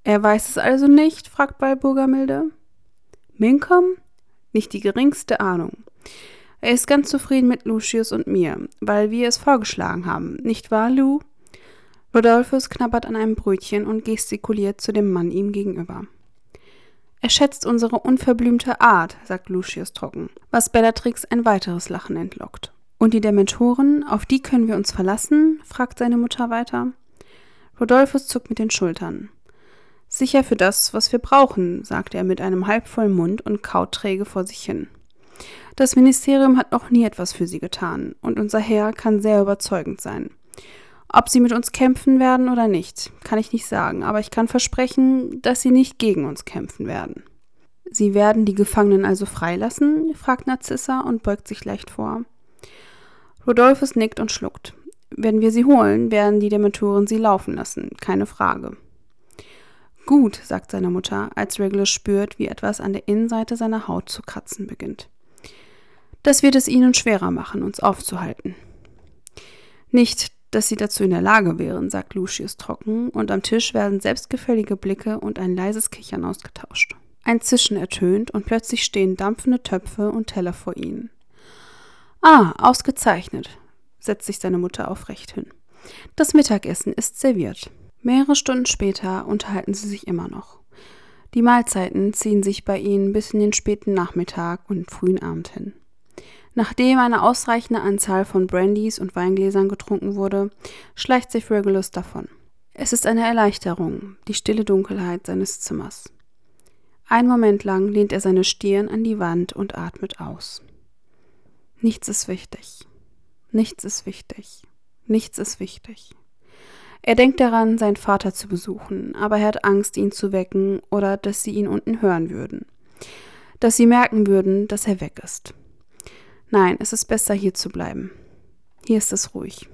Er weiß es also nicht? fragt Balburger milde. Minkom? Nicht die geringste Ahnung. Er ist ganz zufrieden mit Lucius und mir, weil wir es vorgeschlagen haben, nicht wahr, Lou? Rodolphus knabbert an einem Brötchen und gestikuliert zu dem Mann ihm gegenüber. Er schätzt unsere unverblümte Art, sagt Lucius trocken, was Bellatrix ein weiteres Lachen entlockt. Und die Dementoren, auf die können wir uns verlassen? fragt seine Mutter weiter. Rodolphus zuckt mit den Schultern. Sicher für das, was wir brauchen, sagt er mit einem halbvollen Mund und kaut träge vor sich hin. Das Ministerium hat noch nie etwas für sie getan, und unser Herr kann sehr überzeugend sein. Ob sie mit uns kämpfen werden oder nicht, kann ich nicht sagen, aber ich kann versprechen, dass sie nicht gegen uns kämpfen werden. Sie werden die Gefangenen also freilassen? fragt Narzissa und beugt sich leicht vor. Rodolphus nickt und schluckt. Wenn wir sie holen, werden die Dementoren sie laufen lassen, keine Frage. Gut, sagt seine Mutter, als Regulus spürt, wie etwas an der Innenseite seiner Haut zu kratzen beginnt. Das wird es ihnen schwerer machen, uns aufzuhalten. Nicht, dass sie dazu in der Lage wären, sagt Lucius trocken, und am Tisch werden selbstgefällige Blicke und ein leises Kichern ausgetauscht. Ein Zischen ertönt und plötzlich stehen dampfende Töpfe und Teller vor ihnen. Ah, ausgezeichnet, setzt sich seine Mutter aufrecht hin. Das Mittagessen ist serviert. Mehrere Stunden später unterhalten sie sich immer noch. Die Mahlzeiten ziehen sich bei ihnen bis in den späten Nachmittag und frühen Abend hin. Nachdem eine ausreichende Anzahl von Brandys und Weingläsern getrunken wurde, schleicht sich Regulus davon. Es ist eine Erleichterung, die stille Dunkelheit seines Zimmers. Einen Moment lang lehnt er seine Stirn an die Wand und atmet aus. Nichts ist wichtig. Nichts ist wichtig. Nichts ist wichtig. Er denkt daran, seinen Vater zu besuchen, aber er hat Angst, ihn zu wecken oder dass sie ihn unten hören würden. Dass sie merken würden, dass er weg ist. Nein, es ist besser hier zu bleiben. Hier ist es ruhig.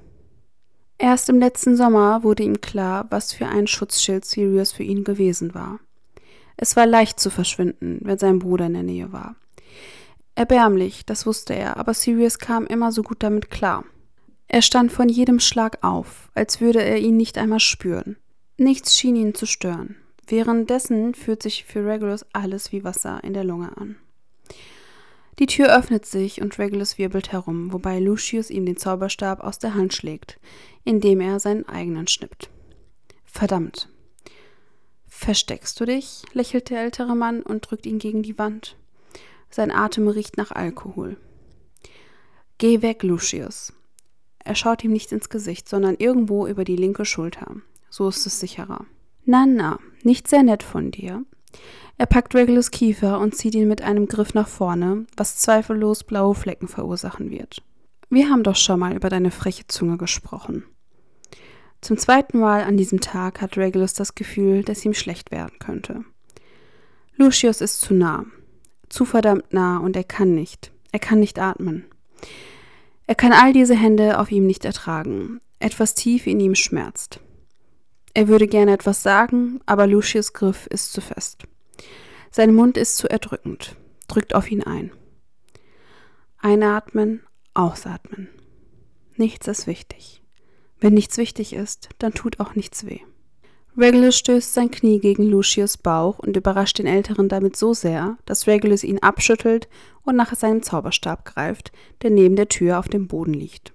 Erst im letzten Sommer wurde ihm klar, was für ein Schutzschild Sirius für ihn gewesen war. Es war leicht zu verschwinden, wenn sein Bruder in der Nähe war. Erbärmlich, das wusste er, aber Sirius kam immer so gut damit klar. Er stand von jedem Schlag auf, als würde er ihn nicht einmal spüren. Nichts schien ihn zu stören. Währenddessen fühlt sich für Regulus alles wie Wasser in der Lunge an. Die Tür öffnet sich und Regulus wirbelt herum, wobei Lucius ihm den Zauberstab aus der Hand schlägt, indem er seinen eigenen schnippt. Verdammt. Versteckst du dich? lächelt der ältere Mann und drückt ihn gegen die Wand. Sein Atem riecht nach Alkohol. Geh weg, Lucius. Er schaut ihm nicht ins Gesicht, sondern irgendwo über die linke Schulter. So ist es sicherer. Na, na, nicht sehr nett von dir. Er packt Regulus Kiefer und zieht ihn mit einem Griff nach vorne, was zweifellos blaue Flecken verursachen wird. Wir haben doch schon mal über deine freche Zunge gesprochen. Zum zweiten Mal an diesem Tag hat Regulus das Gefühl, dass ihm schlecht werden könnte. Lucius ist zu nah. Zu verdammt nah und er kann nicht. Er kann nicht atmen. Er kann all diese Hände auf ihm nicht ertragen. Etwas tief in ihm schmerzt. Er würde gerne etwas sagen, aber Lucius Griff ist zu fest. Sein Mund ist zu erdrückend, drückt auf ihn ein. Einatmen, ausatmen. Nichts ist wichtig. Wenn nichts wichtig ist, dann tut auch nichts weh. Regulus stößt sein Knie gegen Lucius Bauch und überrascht den Älteren damit so sehr, dass Regulus ihn abschüttelt und nach seinem Zauberstab greift, der neben der Tür auf dem Boden liegt.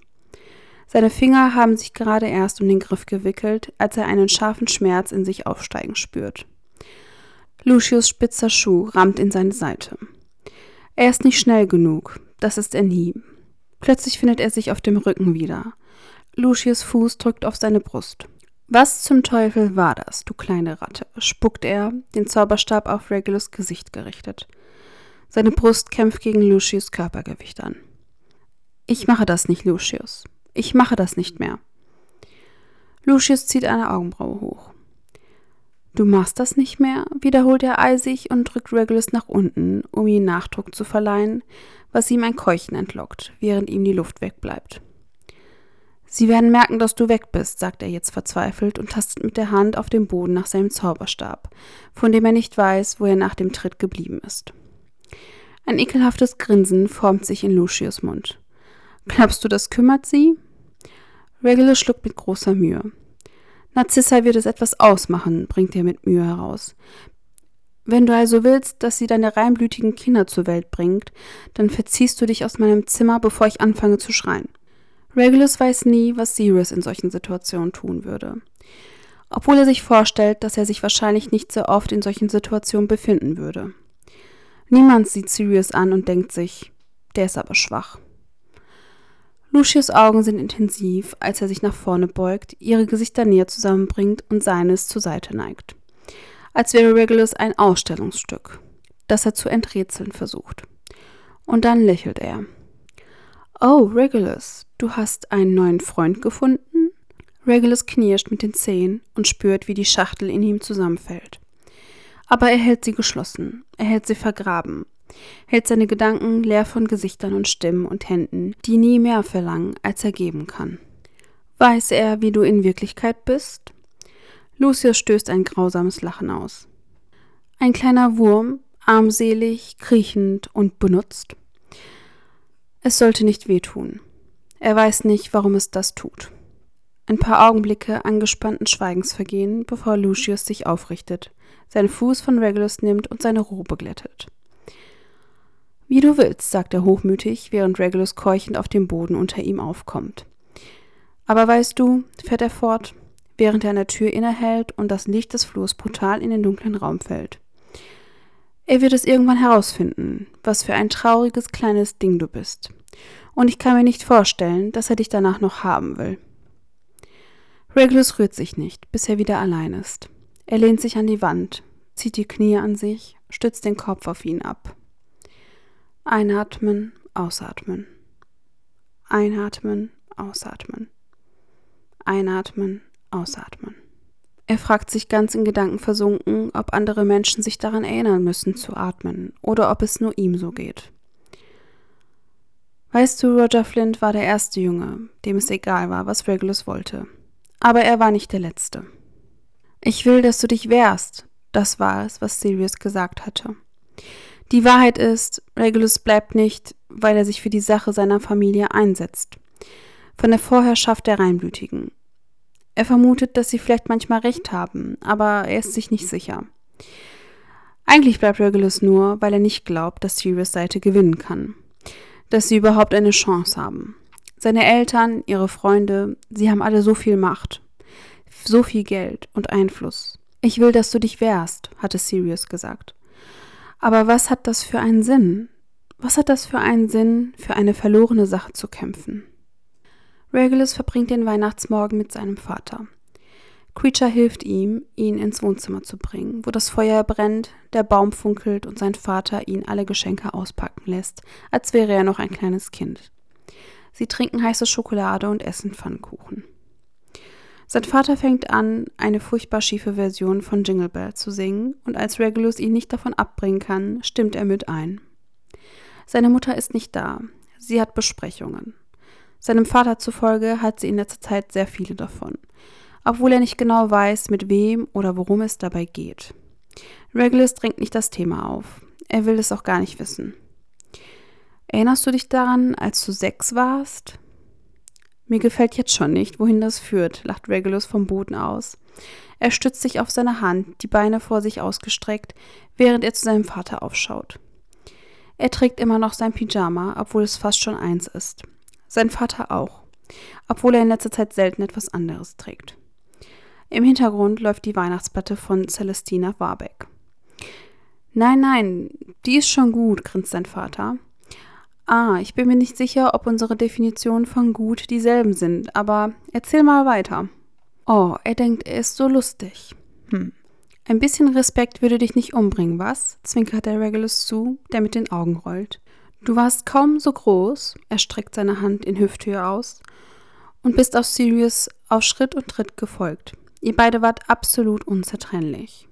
Seine Finger haben sich gerade erst um den Griff gewickelt, als er einen scharfen Schmerz in sich aufsteigen spürt. Lucius spitzer Schuh rammt in seine Seite. Er ist nicht schnell genug, das ist er nie. Plötzlich findet er sich auf dem Rücken wieder. Lucius Fuß drückt auf seine Brust. Was zum Teufel war das, du kleine Ratte? spuckt er, den Zauberstab auf Regulus Gesicht gerichtet. Seine Brust kämpft gegen Lucius Körpergewicht an. Ich mache das nicht, Lucius. Ich mache das nicht mehr. Lucius zieht eine Augenbraue hoch. Du machst das nicht mehr? wiederholt er eisig und drückt Regulus nach unten, um ihm Nachdruck zu verleihen, was ihm ein Keuchen entlockt, während ihm die Luft wegbleibt. Sie werden merken, dass du weg bist, sagt er jetzt verzweifelt und tastet mit der Hand auf dem Boden nach seinem Zauberstab, von dem er nicht weiß, wo er nach dem Tritt geblieben ist. Ein ekelhaftes Grinsen formt sich in Lucius Mund. Glaubst du, das kümmert sie? Regulus schluckt mit großer Mühe. Narzissa wird es etwas ausmachen, bringt er mit Mühe heraus. Wenn du also willst, dass sie deine reinblütigen Kinder zur Welt bringt, dann verziehst du dich aus meinem Zimmer, bevor ich anfange zu schreien. Regulus weiß nie, was Sirius in solchen Situationen tun würde. Obwohl er sich vorstellt, dass er sich wahrscheinlich nicht so oft in solchen Situationen befinden würde. Niemand sieht Sirius an und denkt sich, der ist aber schwach. Lucius Augen sind intensiv, als er sich nach vorne beugt, ihre Gesichter näher zusammenbringt und seines zur Seite neigt. Als wäre Regulus ein Ausstellungsstück, das er zu enträtseln versucht. Und dann lächelt er. Oh, Regulus, du hast einen neuen Freund gefunden? Regulus knirscht mit den Zehen und spürt, wie die Schachtel in ihm zusammenfällt. Aber er hält sie geschlossen, er hält sie vergraben, hält seine Gedanken leer von Gesichtern und Stimmen und Händen, die nie mehr verlangen, als er geben kann. Weiß er, wie du in Wirklichkeit bist? Lucius stößt ein grausames Lachen aus. Ein kleiner Wurm, armselig, kriechend und benutzt. Es sollte nicht wehtun. Er weiß nicht, warum es das tut. Ein paar Augenblicke angespannten Schweigens vergehen, bevor Lucius sich aufrichtet, seinen Fuß von Regulus nimmt und seine Robe glättet. Wie du willst, sagt er hochmütig, während Regulus keuchend auf dem Boden unter ihm aufkommt. Aber weißt du, fährt er fort, während er an der Tür innehält und das Licht des Flurs brutal in den dunklen Raum fällt. Er wird es irgendwann herausfinden, was für ein trauriges kleines Ding du bist. Und ich kann mir nicht vorstellen, dass er dich danach noch haben will. Regulus rührt sich nicht, bis er wieder allein ist. Er lehnt sich an die Wand, zieht die Knie an sich, stützt den Kopf auf ihn ab. Einatmen, ausatmen. Einatmen, ausatmen. Einatmen, ausatmen. Er fragt sich ganz in Gedanken versunken, ob andere Menschen sich daran erinnern müssen zu atmen oder ob es nur ihm so geht. Weißt du, Roger Flint war der erste Junge, dem es egal war, was Regulus wollte. Aber er war nicht der letzte. Ich will, dass du dich wehrst, das war es, was Sirius gesagt hatte. Die Wahrheit ist, Regulus bleibt nicht, weil er sich für die Sache seiner Familie einsetzt. Von der Vorherrschaft der Reinblütigen. Er vermutet, dass sie vielleicht manchmal recht haben, aber er ist sich nicht sicher. Eigentlich bleibt Regulus nur, weil er nicht glaubt, dass Sirius Seite gewinnen kann. Dass sie überhaupt eine Chance haben. Seine Eltern, ihre Freunde, sie haben alle so viel Macht, so viel Geld und Einfluss. Ich will, dass du dich wehrst, hatte Sirius gesagt. Aber was hat das für einen Sinn? Was hat das für einen Sinn, für eine verlorene Sache zu kämpfen? Regulus verbringt den Weihnachtsmorgen mit seinem Vater. Creature hilft ihm, ihn ins Wohnzimmer zu bringen, wo das Feuer brennt, der Baum funkelt und sein Vater ihn alle Geschenke auspacken lässt, als wäre er noch ein kleines Kind. Sie trinken heiße Schokolade und essen Pfannkuchen. Sein Vater fängt an, eine furchtbar schiefe Version von Jingle Bell zu singen, und als Regulus ihn nicht davon abbringen kann, stimmt er mit ein. Seine Mutter ist nicht da. Sie hat Besprechungen. Seinem Vater zufolge hat sie in letzter Zeit sehr viele davon, obwohl er nicht genau weiß, mit wem oder worum es dabei geht. Regulus drängt nicht das Thema auf. Er will es auch gar nicht wissen. Erinnerst du dich daran, als du sechs warst? Mir gefällt jetzt schon nicht, wohin das führt, lacht Regulus vom Boden aus. Er stützt sich auf seine Hand, die Beine vor sich ausgestreckt, während er zu seinem Vater aufschaut. Er trägt immer noch sein Pyjama, obwohl es fast schon eins ist. Sein Vater auch, obwohl er in letzter Zeit selten etwas anderes trägt. Im Hintergrund läuft die Weihnachtsplatte von Celestina Warbeck. Nein, nein, die ist schon gut, grinst sein Vater. Ah, ich bin mir nicht sicher, ob unsere Definitionen von gut dieselben sind, aber erzähl mal weiter. Oh, er denkt, er ist so lustig. Hm. Ein bisschen Respekt würde dich nicht umbringen, was? zwinkert der Regulus zu, der mit den Augen rollt. Du warst kaum so groß, er streckt seine Hand in Hüfthöhe aus, und bist auf Sirius auf Schritt und Tritt gefolgt. Ihr beide wart absolut unzertrennlich.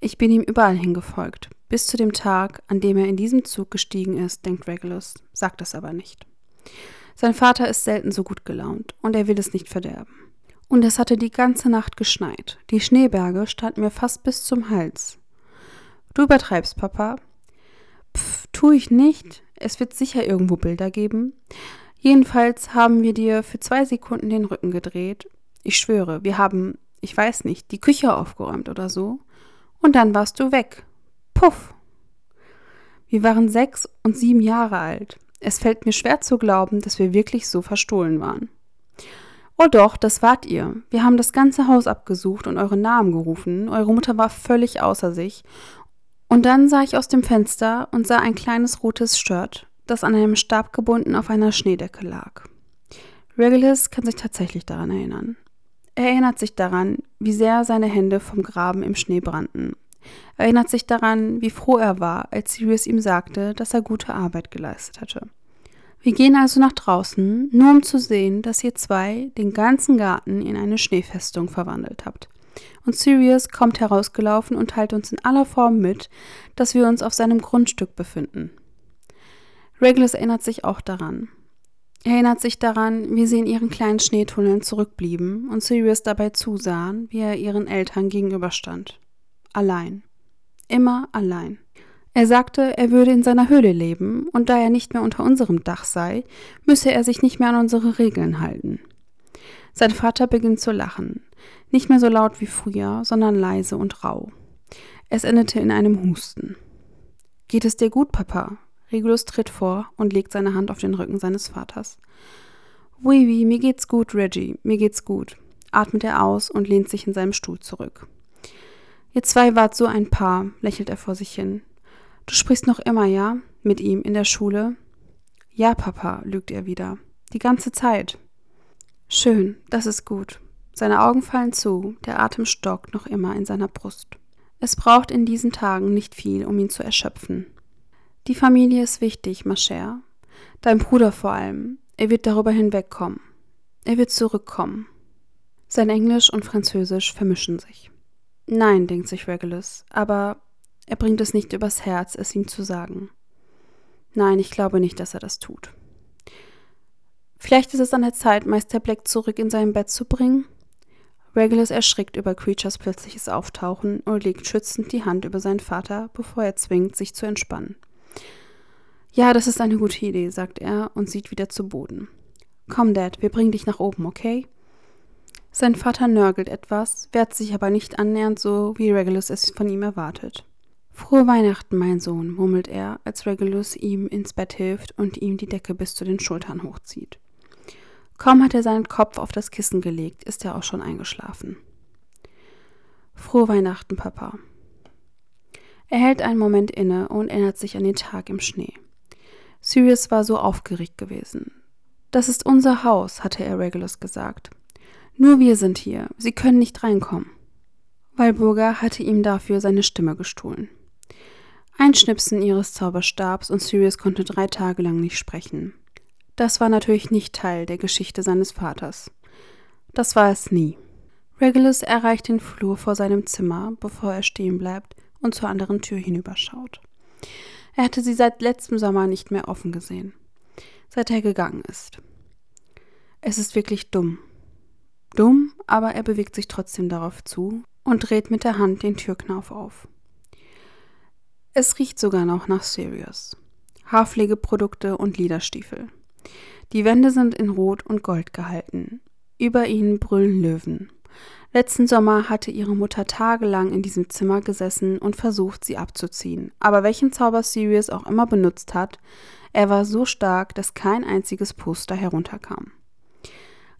Ich bin ihm überall hingefolgt, bis zu dem Tag, an dem er in diesem Zug gestiegen ist, denkt Regulus, sagt es aber nicht. Sein Vater ist selten so gut gelaunt und er will es nicht verderben. Und es hatte die ganze Nacht geschneit. Die Schneeberge standen mir fast bis zum Hals. Du übertreibst, Papa. Pff, tu ich nicht. Es wird sicher irgendwo Bilder geben. Jedenfalls haben wir dir für zwei Sekunden den Rücken gedreht. Ich schwöre, wir haben, ich weiß nicht, die Küche aufgeräumt oder so. Und dann warst du weg. Puff. Wir waren sechs und sieben Jahre alt. Es fällt mir schwer zu glauben, dass wir wirklich so verstohlen waren. Oh doch, das wart ihr. Wir haben das ganze Haus abgesucht und eure Namen gerufen. Eure Mutter war völlig außer sich. Und dann sah ich aus dem Fenster und sah ein kleines rotes Shirt, das an einem Stab gebunden auf einer Schneedecke lag. Regulus kann sich tatsächlich daran erinnern. Er erinnert sich daran, wie sehr seine Hände vom Graben im Schnee brannten. Er erinnert sich daran, wie froh er war, als Sirius ihm sagte, dass er gute Arbeit geleistet hatte. Wir gehen also nach draußen, nur um zu sehen, dass ihr zwei den ganzen Garten in eine Schneefestung verwandelt habt. Und Sirius kommt herausgelaufen und teilt uns in aller Form mit, dass wir uns auf seinem Grundstück befinden. Regulus erinnert sich auch daran. Er erinnert sich daran, wie sie in ihren kleinen Schneetunneln zurückblieben und Sirius dabei zusahen, wie er ihren Eltern gegenüberstand. Allein. Immer allein. Er sagte, er würde in seiner Höhle leben, und da er nicht mehr unter unserem Dach sei, müsse er sich nicht mehr an unsere Regeln halten. Sein Vater beginnt zu lachen, nicht mehr so laut wie früher, sondern leise und rau. Es endete in einem Husten. Geht es dir gut, Papa? Regulus tritt vor und legt seine Hand auf den Rücken seines Vaters. Oui, oui, mir geht's gut, Reggie, mir geht's gut, atmet er aus und lehnt sich in seinem Stuhl zurück. Ihr zwei wart so ein Paar, lächelt er vor sich hin. Du sprichst noch immer, ja? Mit ihm in der Schule? Ja, Papa, lügt er wieder. Die ganze Zeit. Schön, das ist gut. Seine Augen fallen zu, der Atem stockt noch immer in seiner Brust. Es braucht in diesen Tagen nicht viel, um ihn zu erschöpfen. Die Familie ist wichtig, ma chère. Dein Bruder vor allem. Er wird darüber hinwegkommen. Er wird zurückkommen. Sein Englisch und Französisch vermischen sich. Nein, denkt sich Regulus, aber er bringt es nicht übers Herz, es ihm zu sagen. Nein, ich glaube nicht, dass er das tut. Vielleicht ist es an der Zeit, Meister Black zurück in sein Bett zu bringen? Regulus erschrickt über Creatures plötzliches Auftauchen und legt schützend die Hand über seinen Vater, bevor er zwingt, sich zu entspannen. Ja, das ist eine gute Idee, sagt er und sieht wieder zu Boden. Komm, Dad, wir bringen dich nach oben, okay? Sein Vater nörgelt etwas, wehrt sich aber nicht annähernd so, wie Regulus es von ihm erwartet. Frohe Weihnachten, mein Sohn, murmelt er, als Regulus ihm ins Bett hilft und ihm die Decke bis zu den Schultern hochzieht. Kaum hat er seinen Kopf auf das Kissen gelegt, ist er auch schon eingeschlafen. Frohe Weihnachten, Papa. Er hält einen Moment inne und erinnert sich an den Tag im Schnee. Sirius war so aufgeregt gewesen. Das ist unser Haus, hatte er Regulus gesagt. Nur wir sind hier, Sie können nicht reinkommen. Walburga hatte ihm dafür seine Stimme gestohlen. Ein Schnipsen ihres Zauberstabs und Sirius konnte drei Tage lang nicht sprechen. Das war natürlich nicht Teil der Geschichte seines Vaters. Das war es nie. Regulus erreicht den Flur vor seinem Zimmer, bevor er stehen bleibt und zur anderen Tür hinüberschaut. Er hatte sie seit letztem Sommer nicht mehr offen gesehen, seit er gegangen ist. Es ist wirklich dumm. Dumm, aber er bewegt sich trotzdem darauf zu und dreht mit der Hand den Türknauf auf. Es riecht sogar noch nach Sirius. Haarpflegeprodukte und Liederstiefel. Die Wände sind in Rot und Gold gehalten. Über ihnen brüllen Löwen. Letzten Sommer hatte ihre Mutter tagelang in diesem Zimmer gesessen und versucht, sie abzuziehen. Aber welchen Zauber Sirius auch immer benutzt hat, er war so stark, dass kein einziges Poster herunterkam.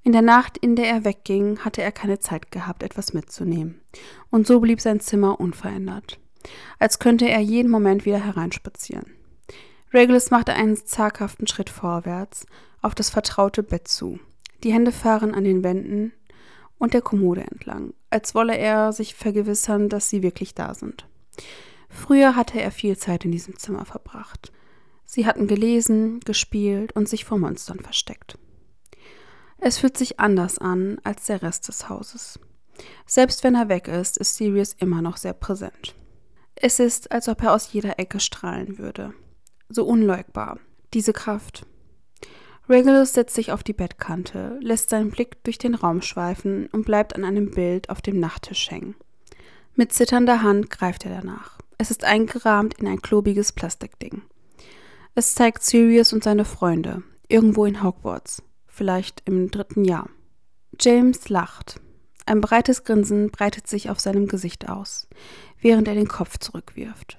In der Nacht, in der er wegging, hatte er keine Zeit gehabt, etwas mitzunehmen. Und so blieb sein Zimmer unverändert. Als könnte er jeden Moment wieder hereinspazieren. Regulus machte einen zaghaften Schritt vorwärts auf das vertraute Bett zu. Die Hände fahren an den Wänden und der Kommode entlang, als wolle er sich vergewissern, dass sie wirklich da sind. Früher hatte er viel Zeit in diesem Zimmer verbracht. Sie hatten gelesen, gespielt und sich vor Monstern versteckt. Es fühlt sich anders an als der Rest des Hauses. Selbst wenn er weg ist, ist Sirius immer noch sehr präsent. Es ist, als ob er aus jeder Ecke strahlen würde. So unleugbar, diese Kraft. Regulus setzt sich auf die Bettkante, lässt seinen Blick durch den Raum schweifen und bleibt an einem Bild auf dem Nachttisch hängen. Mit zitternder Hand greift er danach. Es ist eingerahmt in ein klobiges Plastikding. Es zeigt Sirius und seine Freunde, irgendwo in Hogwarts, vielleicht im dritten Jahr. James lacht. Ein breites Grinsen breitet sich auf seinem Gesicht aus, während er den Kopf zurückwirft.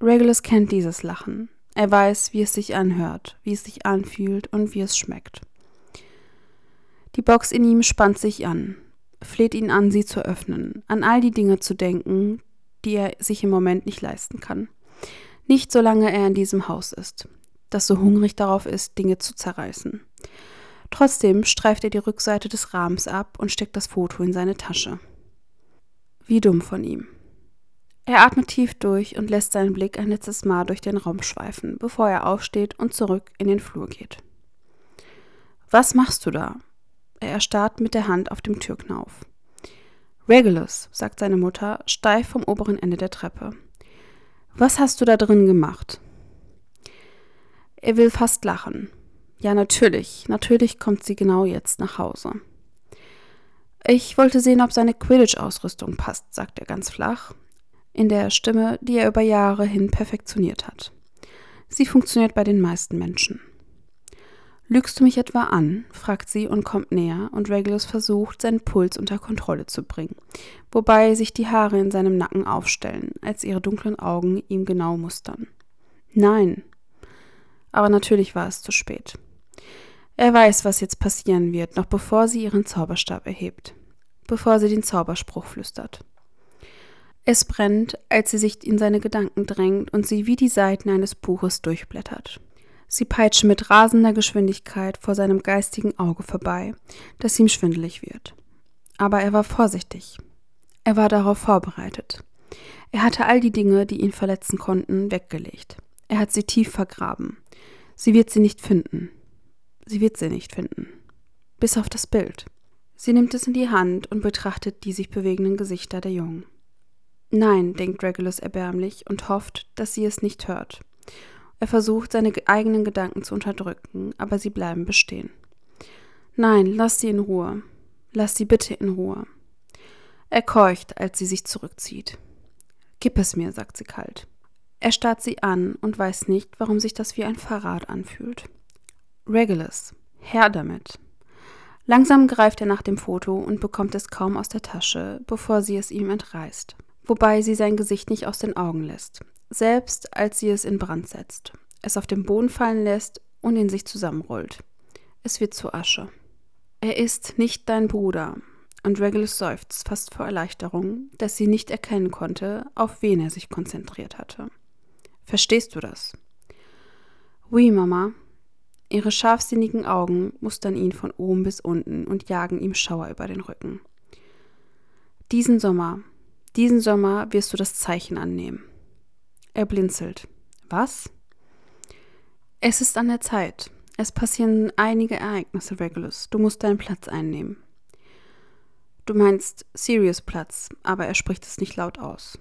Regulus kennt dieses Lachen. Er weiß, wie es sich anhört, wie es sich anfühlt und wie es schmeckt. Die Box in ihm spannt sich an, fleht ihn an, sie zu öffnen, an all die Dinge zu denken, die er sich im Moment nicht leisten kann. Nicht solange er in diesem Haus ist, das so hungrig darauf ist, Dinge zu zerreißen. Trotzdem streift er die Rückseite des Rahmens ab und steckt das Foto in seine Tasche. Wie dumm von ihm. Er atmet tief durch und lässt seinen Blick ein letztes Mal durch den Raum schweifen, bevor er aufsteht und zurück in den Flur geht. Was machst du da? Er erstarrt mit der Hand auf dem Türknauf. Regulus, sagt seine Mutter, steif vom oberen Ende der Treppe. Was hast du da drin gemacht? Er will fast lachen. Ja, natürlich, natürlich kommt sie genau jetzt nach Hause. Ich wollte sehen, ob seine Quidditch-Ausrüstung passt, sagt er ganz flach, in der Stimme, die er über Jahre hin perfektioniert hat. Sie funktioniert bei den meisten Menschen. Lügst du mich etwa an? fragt sie und kommt näher, und Regulus versucht, seinen Puls unter Kontrolle zu bringen, wobei sich die Haare in seinem Nacken aufstellen, als ihre dunklen Augen ihm genau mustern. Nein. Aber natürlich war es zu spät. Er weiß, was jetzt passieren wird, noch bevor sie ihren Zauberstab erhebt, bevor sie den Zauberspruch flüstert. Es brennt, als sie sich in seine Gedanken drängt und sie wie die Seiten eines Buches durchblättert. Sie peitsche mit rasender Geschwindigkeit vor seinem geistigen Auge vorbei, dass ihm schwindelig wird. Aber er war vorsichtig. Er war darauf vorbereitet. Er hatte all die Dinge, die ihn verletzen konnten, weggelegt. Er hat sie tief vergraben. Sie wird sie nicht finden. Sie wird sie nicht finden. Bis auf das Bild. Sie nimmt es in die Hand und betrachtet die sich bewegenden Gesichter der Jungen. Nein, denkt Regulus erbärmlich und hofft, dass sie es nicht hört. Er versucht, seine eigenen Gedanken zu unterdrücken, aber sie bleiben bestehen. Nein, lass sie in Ruhe. Lass sie bitte in Ruhe. Er keucht, als sie sich zurückzieht. Gib es mir, sagt sie kalt. Er starrt sie an und weiß nicht, warum sich das wie ein Verrat anfühlt. Regulus, her damit. Langsam greift er nach dem Foto und bekommt es kaum aus der Tasche, bevor sie es ihm entreißt, wobei sie sein Gesicht nicht aus den Augen lässt selbst als sie es in Brand setzt, es auf den Boden fallen lässt und in sich zusammenrollt. Es wird zu Asche. Er ist nicht dein Bruder, und Regulus seufzt fast vor Erleichterung, dass sie nicht erkennen konnte, auf wen er sich konzentriert hatte. Verstehst du das? Oui, Mama. Ihre scharfsinnigen Augen mustern ihn von oben bis unten und jagen ihm Schauer über den Rücken. Diesen Sommer, diesen Sommer wirst du das Zeichen annehmen. Er blinzelt. Was? Es ist an der Zeit. Es passieren einige Ereignisse, Regulus. Du musst deinen Platz einnehmen. Du meinst Sirius Platz, aber er spricht es nicht laut aus.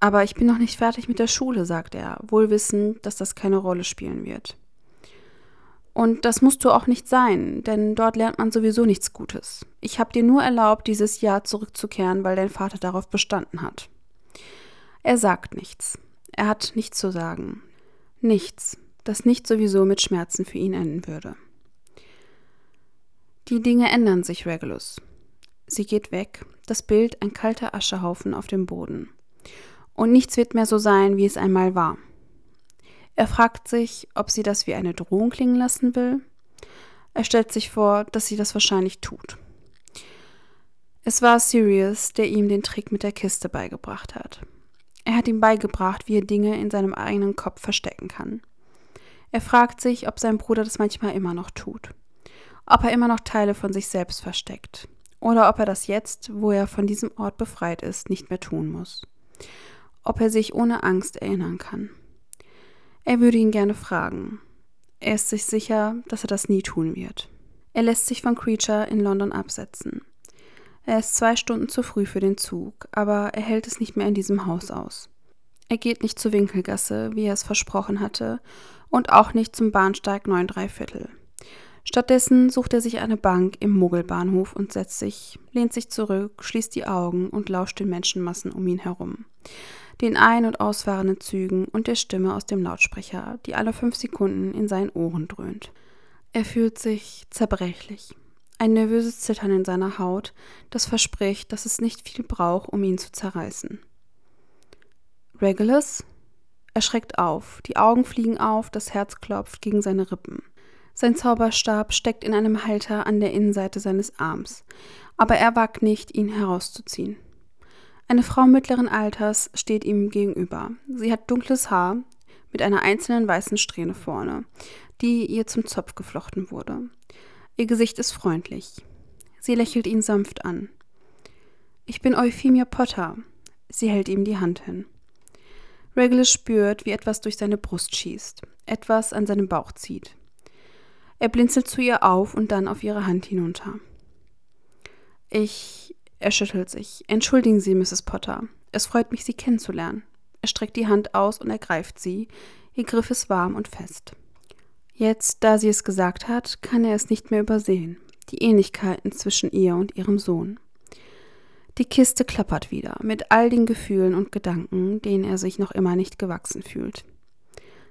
Aber ich bin noch nicht fertig mit der Schule, sagt er, wohl wissend, dass das keine Rolle spielen wird. Und das musst du auch nicht sein, denn dort lernt man sowieso nichts Gutes. Ich habe dir nur erlaubt, dieses Jahr zurückzukehren, weil dein Vater darauf bestanden hat. Er sagt nichts. Er hat nichts zu sagen. Nichts, das nicht sowieso mit Schmerzen für ihn enden würde. Die Dinge ändern sich, Regulus. Sie geht weg, das Bild ein kalter Aschehaufen auf dem Boden. Und nichts wird mehr so sein, wie es einmal war. Er fragt sich, ob sie das wie eine Drohung klingen lassen will. Er stellt sich vor, dass sie das wahrscheinlich tut. Es war Sirius, der ihm den Trick mit der Kiste beigebracht hat. Er hat ihm beigebracht, wie er Dinge in seinem eigenen Kopf verstecken kann. Er fragt sich, ob sein Bruder das manchmal immer noch tut. Ob er immer noch Teile von sich selbst versteckt. Oder ob er das jetzt, wo er von diesem Ort befreit ist, nicht mehr tun muss. Ob er sich ohne Angst erinnern kann. Er würde ihn gerne fragen. Er ist sich sicher, dass er das nie tun wird. Er lässt sich von Creature in London absetzen. Er ist zwei Stunden zu früh für den Zug, aber er hält es nicht mehr in diesem Haus aus. Er geht nicht zur Winkelgasse, wie er es versprochen hatte, und auch nicht zum Bahnsteig 9 Viertel. Stattdessen sucht er sich eine Bank im Muggelbahnhof und setzt sich, lehnt sich zurück, schließt die Augen und lauscht den Menschenmassen um ihn herum. Den ein- und ausfahrenden Zügen und der Stimme aus dem Lautsprecher, die alle fünf Sekunden in seinen Ohren dröhnt. Er fühlt sich zerbrechlich. Ein nervöses Zittern in seiner Haut, das verspricht, dass es nicht viel braucht, um ihn zu zerreißen. Regulus? Er schreckt auf, die Augen fliegen auf, das Herz klopft gegen seine Rippen. Sein Zauberstab steckt in einem Halter an der Innenseite seines Arms, aber er wagt nicht, ihn herauszuziehen. Eine Frau mittleren Alters steht ihm gegenüber. Sie hat dunkles Haar mit einer einzelnen weißen Strähne vorne, die ihr zum Zopf geflochten wurde. Ihr Gesicht ist freundlich. Sie lächelt ihn sanft an. Ich bin Euphemia Potter. Sie hält ihm die Hand hin. Regulus spürt, wie etwas durch seine Brust schießt, etwas an seinem Bauch zieht. Er blinzelt zu ihr auf und dann auf ihre Hand hinunter. Ich. Er schüttelt sich. Entschuldigen Sie, Mrs. Potter. Es freut mich, Sie kennenzulernen. Er streckt die Hand aus und ergreift sie. Ihr Griff ist warm und fest. Jetzt, da sie es gesagt hat, kann er es nicht mehr übersehen. Die Ähnlichkeiten zwischen ihr und ihrem Sohn. Die Kiste klappert wieder, mit all den Gefühlen und Gedanken, denen er sich noch immer nicht gewachsen fühlt.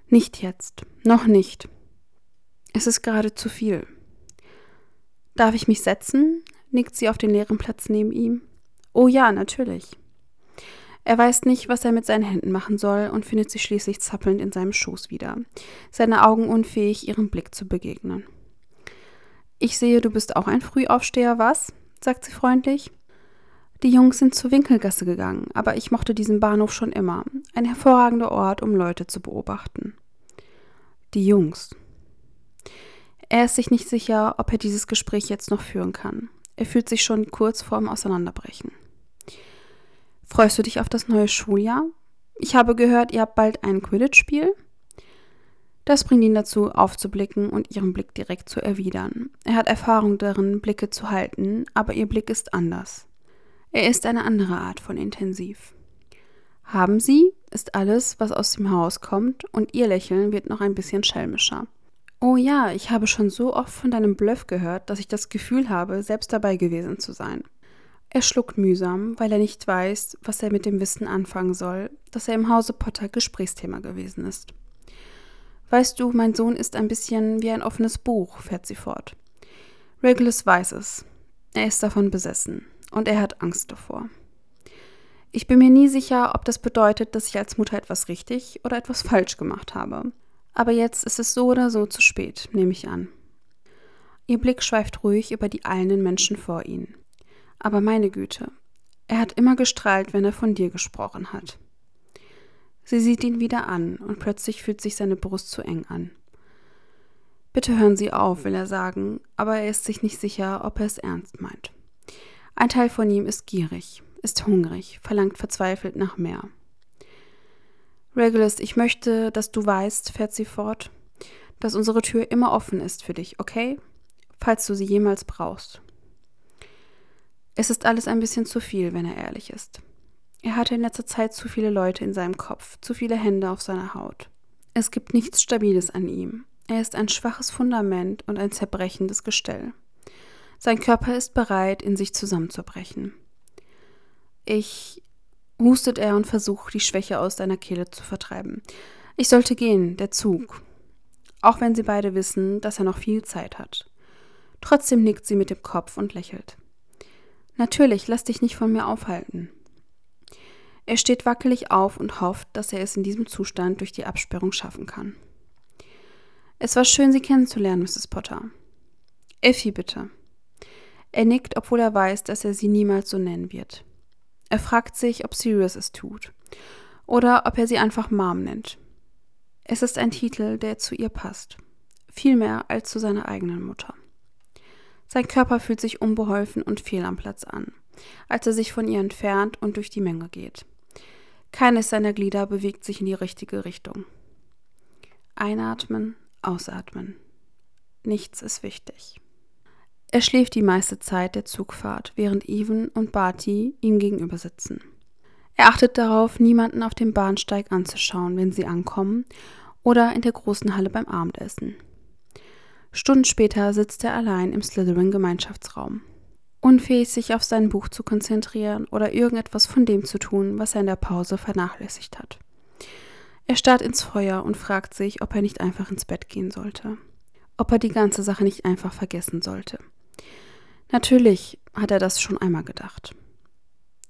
Nicht jetzt, noch nicht. Es ist gerade zu viel. Darf ich mich setzen? Nickt sie auf den leeren Platz neben ihm. Oh ja, natürlich. Er weiß nicht, was er mit seinen Händen machen soll und findet sie schließlich zappelnd in seinem Schoß wieder, seine Augen unfähig, ihrem Blick zu begegnen. Ich sehe, du bist auch ein Frühaufsteher, was? sagt sie freundlich. Die Jungs sind zur Winkelgasse gegangen, aber ich mochte diesen Bahnhof schon immer. Ein hervorragender Ort, um Leute zu beobachten. Die Jungs. Er ist sich nicht sicher, ob er dieses Gespräch jetzt noch führen kann. Er fühlt sich schon kurz vorm Auseinanderbrechen. Freust du dich auf das neue Schuljahr? Ich habe gehört, ihr habt bald ein Quidditch-Spiel. Das bringt ihn dazu, aufzublicken und ihren Blick direkt zu erwidern. Er hat Erfahrung darin, Blicke zu halten, aber ihr Blick ist anders. Er ist eine andere Art von intensiv. Haben Sie, ist alles, was aus dem Haus kommt, und ihr Lächeln wird noch ein bisschen schelmischer. Oh ja, ich habe schon so oft von deinem Bluff gehört, dass ich das Gefühl habe, selbst dabei gewesen zu sein. Er schluckt mühsam, weil er nicht weiß, was er mit dem Wissen anfangen soll, dass er im Hause Potter Gesprächsthema gewesen ist. Weißt du, mein Sohn ist ein bisschen wie ein offenes Buch, fährt sie fort. Regulus weiß es. Er ist davon besessen und er hat Angst davor. Ich bin mir nie sicher, ob das bedeutet, dass ich als Mutter etwas richtig oder etwas falsch gemacht habe. Aber jetzt ist es so oder so zu spät, nehme ich an. Ihr Blick schweift ruhig über die eilenden Menschen vor ihnen. Aber meine Güte, er hat immer gestrahlt, wenn er von dir gesprochen hat. Sie sieht ihn wieder an und plötzlich fühlt sich seine Brust zu eng an. Bitte hören Sie auf, will er sagen, aber er ist sich nicht sicher, ob er es ernst meint. Ein Teil von ihm ist gierig, ist hungrig, verlangt verzweifelt nach mehr. Regulus, ich möchte, dass du weißt, fährt sie fort, dass unsere Tür immer offen ist für dich, okay? Falls du sie jemals brauchst. Es ist alles ein bisschen zu viel, wenn er ehrlich ist. Er hatte in letzter Zeit zu viele Leute in seinem Kopf, zu viele Hände auf seiner Haut. Es gibt nichts Stabiles an ihm. Er ist ein schwaches Fundament und ein zerbrechendes Gestell. Sein Körper ist bereit, in sich zusammenzubrechen. Ich, hustet er und versucht, die Schwäche aus seiner Kehle zu vertreiben. Ich sollte gehen, der Zug. Auch wenn sie beide wissen, dass er noch viel Zeit hat. Trotzdem nickt sie mit dem Kopf und lächelt. Natürlich, lass dich nicht von mir aufhalten. Er steht wackelig auf und hofft, dass er es in diesem Zustand durch die Absperrung schaffen kann. Es war schön, Sie kennenzulernen, Mrs. Potter. Effie, bitte. Er nickt, obwohl er weiß, dass er sie niemals so nennen wird. Er fragt sich, ob Sirius es tut. oder ob er sie einfach Mom nennt. Es ist ein Titel, der zu ihr passt, viel mehr als zu seiner eigenen Mutter. Sein Körper fühlt sich unbeholfen und fehl am Platz an, als er sich von ihr entfernt und durch die Menge geht. Keines seiner Glieder bewegt sich in die richtige Richtung. Einatmen, ausatmen. Nichts ist wichtig. Er schläft die meiste Zeit der Zugfahrt, während Even und Barty ihm gegenüber sitzen. Er achtet darauf, niemanden auf dem Bahnsteig anzuschauen, wenn sie ankommen oder in der großen Halle beim Abendessen. Stunden später sitzt er allein im Slytherin-Gemeinschaftsraum. Unfähig, sich auf sein Buch zu konzentrieren oder irgendetwas von dem zu tun, was er in der Pause vernachlässigt hat. Er starrt ins Feuer und fragt sich, ob er nicht einfach ins Bett gehen sollte. Ob er die ganze Sache nicht einfach vergessen sollte. Natürlich hat er das schon einmal gedacht.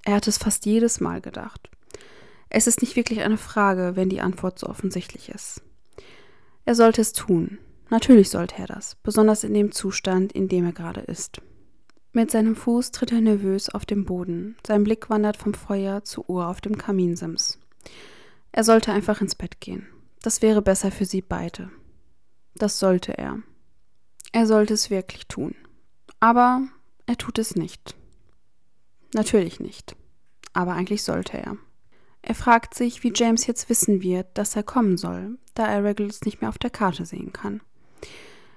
Er hat es fast jedes Mal gedacht. Es ist nicht wirklich eine Frage, wenn die Antwort so offensichtlich ist. Er sollte es tun. Natürlich sollte er das, besonders in dem Zustand, in dem er gerade ist. Mit seinem Fuß tritt er nervös auf den Boden. Sein Blick wandert vom Feuer zur Uhr auf dem Kaminsims. Er sollte einfach ins Bett gehen. Das wäre besser für sie beide. Das sollte er. Er sollte es wirklich tun. Aber er tut es nicht. Natürlich nicht. Aber eigentlich sollte er. Er fragt sich, wie James jetzt wissen wird, dass er kommen soll, da er Regulus nicht mehr auf der Karte sehen kann.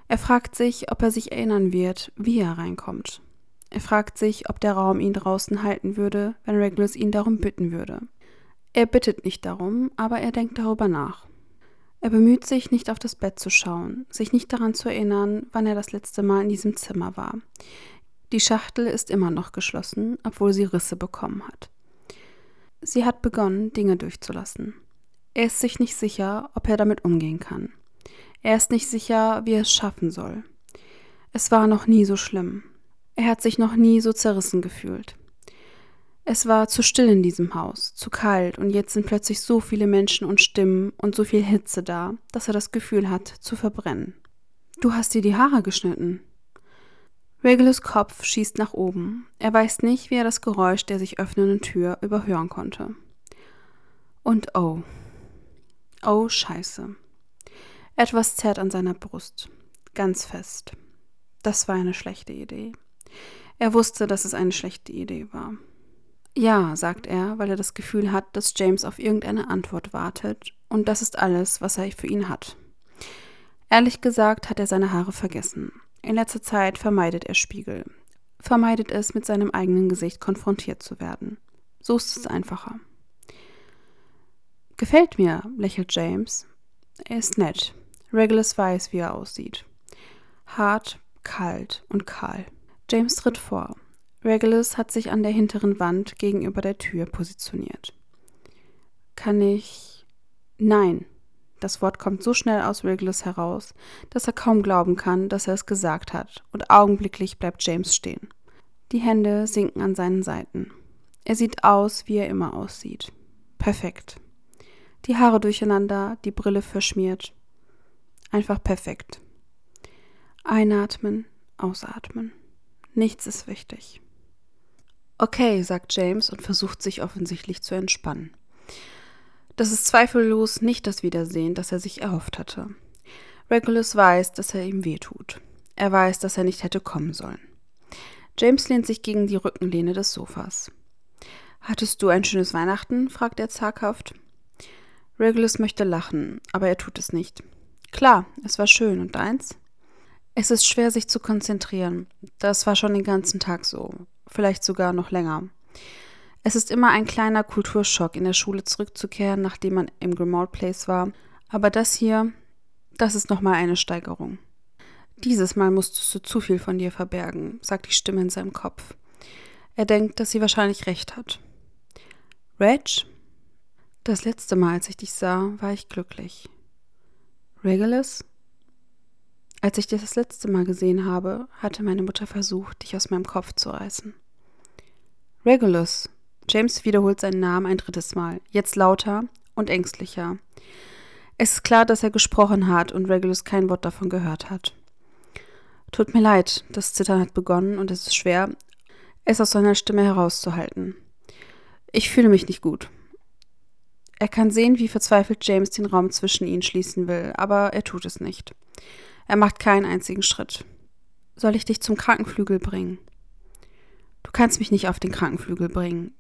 Er fragt sich, ob er sich erinnern wird, wie er reinkommt. Er fragt sich, ob der Raum ihn draußen halten würde, wenn Regulus ihn darum bitten würde. Er bittet nicht darum, aber er denkt darüber nach. Er bemüht sich, nicht auf das Bett zu schauen, sich nicht daran zu erinnern, wann er das letzte Mal in diesem Zimmer war. Die Schachtel ist immer noch geschlossen, obwohl sie Risse bekommen hat. Sie hat begonnen, Dinge durchzulassen. Er ist sich nicht sicher, ob er damit umgehen kann. Er ist nicht sicher, wie er es schaffen soll. Es war noch nie so schlimm. Er hat sich noch nie so zerrissen gefühlt. Es war zu still in diesem Haus, zu kalt, und jetzt sind plötzlich so viele Menschen und Stimmen und so viel Hitze da, dass er das Gefühl hat, zu verbrennen. Du hast dir die Haare geschnitten, Regulus Kopf schießt nach oben. Er weiß nicht, wie er das Geräusch der sich öffnenden Tür überhören konnte. Und oh. Oh, scheiße. Etwas zerrt an seiner Brust. Ganz fest. Das war eine schlechte Idee. Er wusste, dass es eine schlechte Idee war. Ja, sagt er, weil er das Gefühl hat, dass James auf irgendeine Antwort wartet, und das ist alles, was er für ihn hat. Ehrlich gesagt hat er seine Haare vergessen. In letzter Zeit vermeidet er Spiegel, vermeidet es, mit seinem eigenen Gesicht konfrontiert zu werden. So ist es einfacher. Gefällt mir, lächelt James. Er ist nett. Regulus weiß, wie er aussieht. Hart, kalt und kahl. James tritt vor. Regulus hat sich an der hinteren Wand gegenüber der Tür positioniert. Kann ich. Nein, das Wort kommt so schnell aus Regulus heraus, dass er kaum glauben kann, dass er es gesagt hat, und augenblicklich bleibt James stehen. Die Hände sinken an seinen Seiten. Er sieht aus, wie er immer aussieht. Perfekt. Die Haare durcheinander, die Brille verschmiert. Einfach perfekt. Einatmen, ausatmen. Nichts ist wichtig. Okay, sagt James und versucht sich offensichtlich zu entspannen. Das ist zweifellos nicht das Wiedersehen, das er sich erhofft hatte. Regulus weiß, dass er ihm wehtut. Er weiß, dass er nicht hätte kommen sollen. James lehnt sich gegen die Rückenlehne des Sofas. Hattest du ein schönes Weihnachten? fragt er zaghaft. Regulus möchte lachen, aber er tut es nicht. Klar, es war schön. Und deins? Es ist schwer, sich zu konzentrieren. Das war schon den ganzen Tag so. Vielleicht sogar noch länger. Es ist immer ein kleiner Kulturschock, in der Schule zurückzukehren, nachdem man im Grimmauld Place war. Aber das hier, das ist nochmal eine Steigerung. Dieses Mal musstest du zu viel von dir verbergen, sagt die Stimme in seinem Kopf. Er denkt, dass sie wahrscheinlich recht hat. Reg? Das letzte Mal, als ich dich sah, war ich glücklich. Regulus? Als ich dich das letzte Mal gesehen habe, hatte meine Mutter versucht, dich aus meinem Kopf zu reißen. Regulus, James wiederholt seinen Namen ein drittes Mal, jetzt lauter und ängstlicher. Es ist klar, dass er gesprochen hat und Regulus kein Wort davon gehört hat. Tut mir leid, das Zittern hat begonnen und es ist schwer, es aus seiner Stimme herauszuhalten. Ich fühle mich nicht gut. Er kann sehen, wie verzweifelt James den Raum zwischen ihnen schließen will, aber er tut es nicht. Er macht keinen einzigen Schritt. Soll ich dich zum Krankenflügel bringen? Du kannst mich nicht auf den Krankenflügel bringen,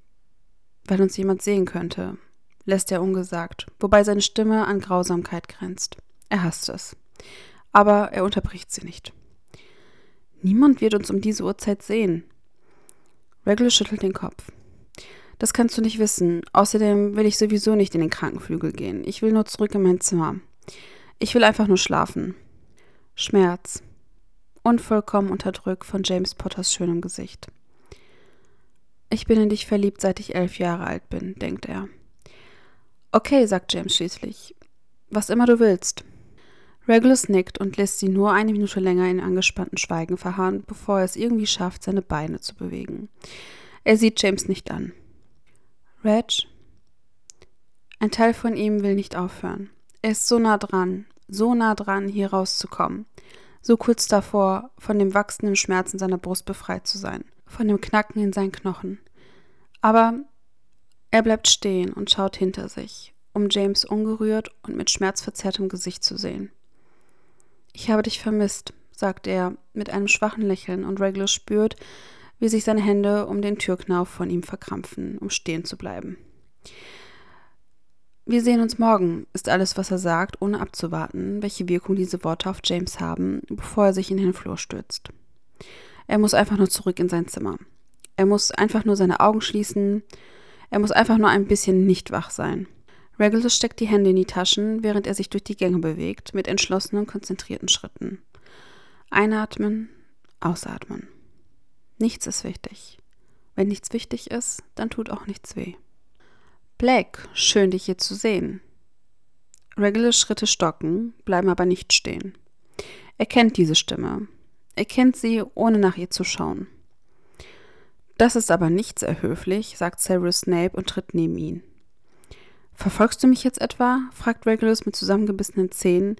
weil uns jemand sehen könnte, lässt er ungesagt, wobei seine Stimme an Grausamkeit grenzt. Er hasst es. Aber er unterbricht sie nicht. Niemand wird uns um diese Uhrzeit sehen. Regulus schüttelt den Kopf. Das kannst du nicht wissen. Außerdem will ich sowieso nicht in den Krankenflügel gehen. Ich will nur zurück in mein Zimmer. Ich will einfach nur schlafen. Schmerz. Unvollkommen unterdrückt von James Potters schönem Gesicht. Ich bin in dich verliebt, seit ich elf Jahre alt bin, denkt er. Okay, sagt James schließlich. Was immer du willst. Regulus nickt und lässt sie nur eine Minute länger in angespannten Schweigen verharren, bevor er es irgendwie schafft, seine Beine zu bewegen. Er sieht James nicht an. Reg? Ein Teil von ihm will nicht aufhören. Er ist so nah dran, so nah dran, hier rauszukommen. So kurz davor, von dem wachsenden Schmerz in seiner Brust befreit zu sein, von dem Knacken in seinen Knochen. Aber er bleibt stehen und schaut hinter sich, um James ungerührt und mit schmerzverzerrtem Gesicht zu sehen. Ich habe dich vermisst, sagt er mit einem schwachen Lächeln und Regulus spürt, wie sich seine Hände um den Türknauf von ihm verkrampfen, um stehen zu bleiben. Wir sehen uns morgen, ist alles, was er sagt, ohne abzuwarten, welche Wirkung diese Worte auf James haben, bevor er sich in den Flur stürzt. Er muss einfach nur zurück in sein Zimmer. Er muss einfach nur seine Augen schließen. Er muss einfach nur ein bisschen nicht wach sein. Regulus steckt die Hände in die Taschen, während er sich durch die Gänge bewegt, mit entschlossenen, konzentrierten Schritten. Einatmen, ausatmen. Nichts ist wichtig. Wenn nichts wichtig ist, dann tut auch nichts weh. Blake, schön dich hier zu sehen. Regulars Schritte stocken, bleiben aber nicht stehen. Er kennt diese Stimme. Er kennt sie, ohne nach ihr zu schauen. Das ist aber nicht sehr höflich, sagt Severus Snape und tritt neben ihn. Verfolgst du mich jetzt etwa? fragt Regulus mit zusammengebissenen Zähnen,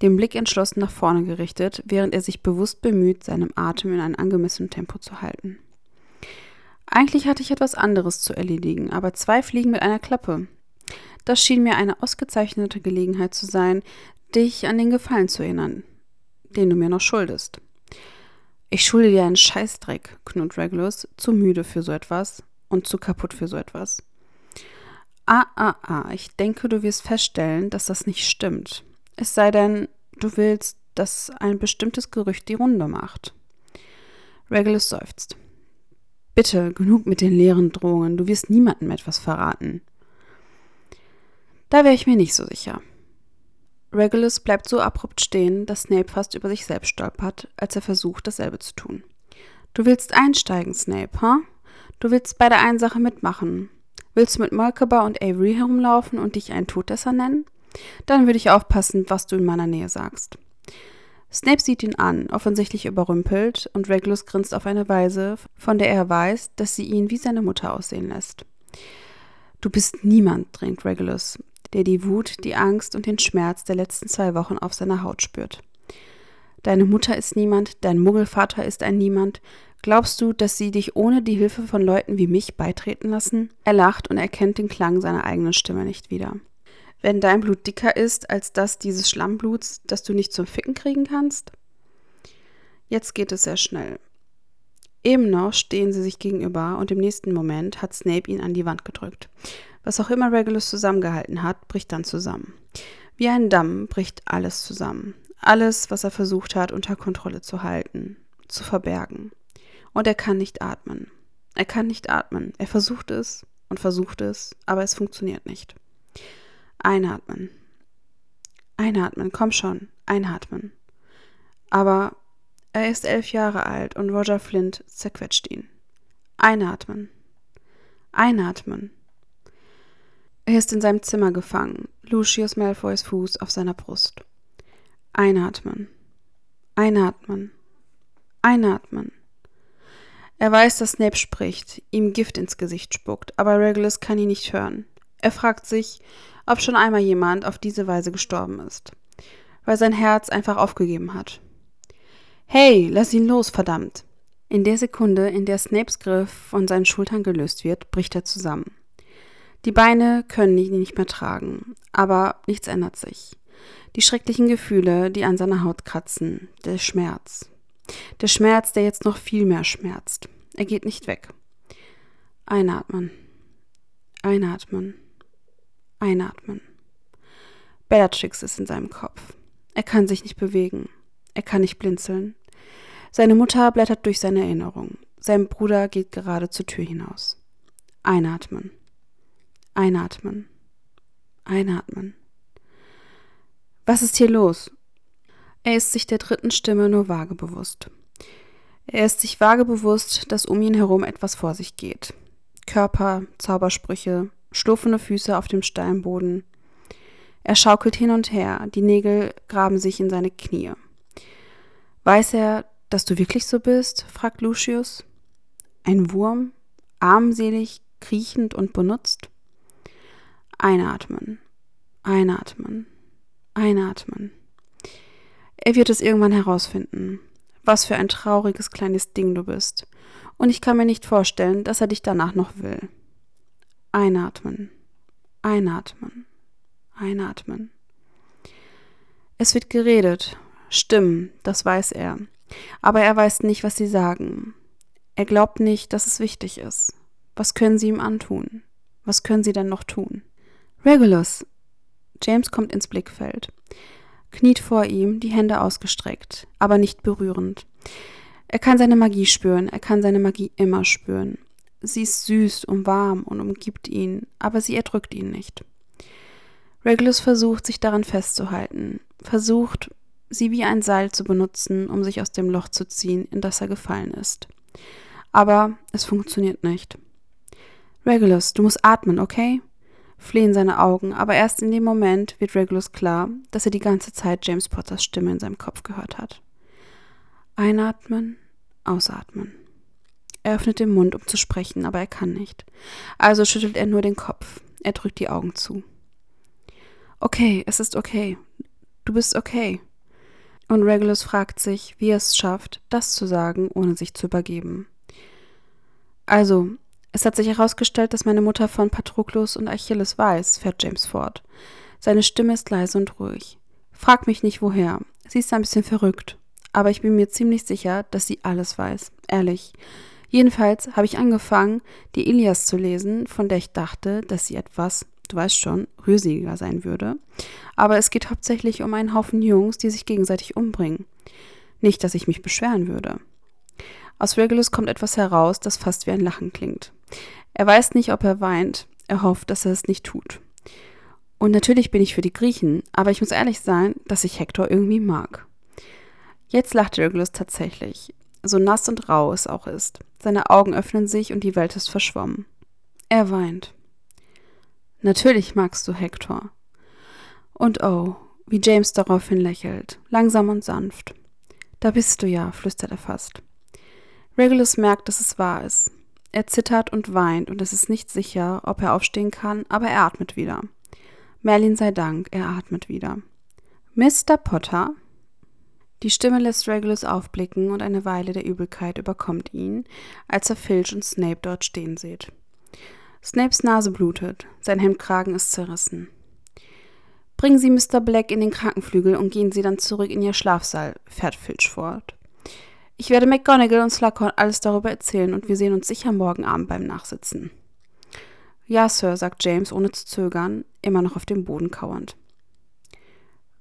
den Blick entschlossen nach vorne gerichtet, während er sich bewusst bemüht, seinem Atem in einem angemessenen Tempo zu halten. Eigentlich hatte ich etwas anderes zu erledigen, aber zwei Fliegen mit einer Klappe. Das schien mir eine ausgezeichnete Gelegenheit zu sein, dich an den Gefallen zu erinnern, den du mir noch schuldest. Ich schulde dir einen Scheißdreck, knurrt Regulus, zu müde für so etwas und zu kaputt für so etwas. Ah, ah, ah, ich denke, du wirst feststellen, dass das nicht stimmt. Es sei denn, du willst, dass ein bestimmtes Gerücht die Runde macht. Regulus seufzt. Bitte, genug mit den leeren Drohungen, du wirst niemandem etwas verraten. Da wäre ich mir nicht so sicher. Regulus bleibt so abrupt stehen, dass Snape fast über sich selbst stolpert, als er versucht, dasselbe zu tun. Du willst einsteigen, Snape, ha? Huh? Du willst bei der einen Sache mitmachen. Willst du mit Merkaba und Avery herumlaufen und dich einen Todesser nennen? Dann würde ich aufpassen, was du in meiner Nähe sagst. Snape sieht ihn an, offensichtlich überrümpelt, und Regulus grinst auf eine Weise, von der er weiß, dass sie ihn wie seine Mutter aussehen lässt. Du bist niemand, drängt Regulus, der die Wut, die Angst und den Schmerz der letzten zwei Wochen auf seiner Haut spürt. Deine Mutter ist niemand, dein Muggelvater ist ein Niemand, Glaubst du, dass sie dich ohne die Hilfe von Leuten wie mich beitreten lassen? Er lacht und erkennt den Klang seiner eigenen Stimme nicht wieder. Wenn dein Blut dicker ist als das dieses Schlammbluts, das du nicht zum Ficken kriegen kannst? Jetzt geht es sehr schnell. Eben noch stehen sie sich gegenüber und im nächsten Moment hat Snape ihn an die Wand gedrückt. Was auch immer Regulus zusammengehalten hat, bricht dann zusammen. Wie ein Damm bricht alles zusammen. Alles, was er versucht hat, unter Kontrolle zu halten, zu verbergen und er kann nicht atmen. Er kann nicht atmen. Er versucht es und versucht es, aber es funktioniert nicht. Einatmen. Einatmen, komm schon, einatmen. Aber er ist elf Jahre alt und Roger Flint zerquetscht ihn. Einatmen. Einatmen. Er ist in seinem Zimmer gefangen, Lucius Malfoys Fuß auf seiner Brust. Einatmen. Einatmen. Einatmen. Er weiß, dass Snape spricht, ihm Gift ins Gesicht spuckt, aber Regulus kann ihn nicht hören. Er fragt sich, ob schon einmal jemand auf diese Weise gestorben ist, weil sein Herz einfach aufgegeben hat. Hey, lass ihn los, verdammt! In der Sekunde, in der Snapes Griff von seinen Schultern gelöst wird, bricht er zusammen. Die Beine können ihn nicht mehr tragen, aber nichts ändert sich. Die schrecklichen Gefühle, die an seiner Haut kratzen, der Schmerz. Der Schmerz, der jetzt noch viel mehr schmerzt. Er geht nicht weg. Einatmen. Einatmen. Einatmen. Bellatrix ist in seinem Kopf. Er kann sich nicht bewegen. Er kann nicht blinzeln. Seine Mutter blättert durch seine Erinnerung. Sein Bruder geht gerade zur Tür hinaus. Einatmen. Einatmen. Einatmen. Was ist hier los? Er ist sich der dritten Stimme nur vage bewusst. Er ist sich vage bewusst, dass um ihn herum etwas vor sich geht. Körper, Zaubersprüche, schlurfende Füße auf dem Steinboden. Er schaukelt hin und her, die Nägel graben sich in seine Knie. Weiß er, dass du wirklich so bist? fragt Lucius. Ein Wurm, armselig, kriechend und benutzt? Einatmen, einatmen, einatmen. Er wird es irgendwann herausfinden, was für ein trauriges kleines Ding du bist. Und ich kann mir nicht vorstellen, dass er dich danach noch will. Einatmen, einatmen, einatmen. Es wird geredet, Stimmen, das weiß er. Aber er weiß nicht, was sie sagen. Er glaubt nicht, dass es wichtig ist. Was können sie ihm antun? Was können sie denn noch tun? Regulus! James kommt ins Blickfeld, kniet vor ihm, die Hände ausgestreckt, aber nicht berührend. Er kann seine Magie spüren, er kann seine Magie immer spüren. Sie ist süß und warm und umgibt ihn, aber sie erdrückt ihn nicht. Regulus versucht, sich daran festzuhalten, versucht, sie wie ein Seil zu benutzen, um sich aus dem Loch zu ziehen, in das er gefallen ist. Aber es funktioniert nicht. Regulus, du musst atmen, okay? Flehen seine Augen, aber erst in dem Moment wird Regulus klar, dass er die ganze Zeit James Potters Stimme in seinem Kopf gehört hat. Einatmen, ausatmen. Er öffnet den Mund, um zu sprechen, aber er kann nicht. Also schüttelt er nur den Kopf. Er drückt die Augen zu. Okay, es ist okay. Du bist okay. Und Regulus fragt sich, wie er es schafft, das zu sagen, ohne sich zu übergeben. Also, es hat sich herausgestellt, dass meine Mutter von Patroklos und Achilles weiß, fährt James fort. Seine Stimme ist leise und ruhig. Frag mich nicht woher. Sie ist ein bisschen verrückt. Aber ich bin mir ziemlich sicher, dass sie alles weiß. Ehrlich. Jedenfalls habe ich angefangen, die Ilias zu lesen, von der ich dachte, dass sie etwas du weißt schon, rührseliger sein würde. Aber es geht hauptsächlich um einen Haufen Jungs, die sich gegenseitig umbringen. Nicht, dass ich mich beschweren würde. Aus Regulus kommt etwas heraus, das fast wie ein Lachen klingt. Er weiß nicht, ob er weint, er hofft, dass er es nicht tut. Und natürlich bin ich für die Griechen, aber ich muss ehrlich sein, dass ich Hektor irgendwie mag. Jetzt lacht Regulus tatsächlich, so nass und rau es auch ist. Seine Augen öffnen sich und die Welt ist verschwommen. Er weint. Natürlich magst du Hector. Und oh, wie James daraufhin lächelt, langsam und sanft. Da bist du ja, flüstert er fast. Regulus merkt, dass es wahr ist. Er zittert und weint und es ist nicht sicher, ob er aufstehen kann, aber er atmet wieder. Merlin sei Dank, er atmet wieder. Mr. Potter? Die Stimme lässt Regulus aufblicken und eine Weile der Übelkeit überkommt ihn, als er Filch und Snape dort stehen sieht. Snapes Nase blutet, sein Hemdkragen ist zerrissen. Bringen Sie Mr. Black in den Krankenflügel und gehen Sie dann zurück in Ihr Schlafsaal, fährt Filch fort. Ich werde McGonagall und Slughorn alles darüber erzählen und wir sehen uns sicher morgen Abend beim Nachsitzen. Ja, Sir, sagt James ohne zu zögern, immer noch auf dem Boden kauernd.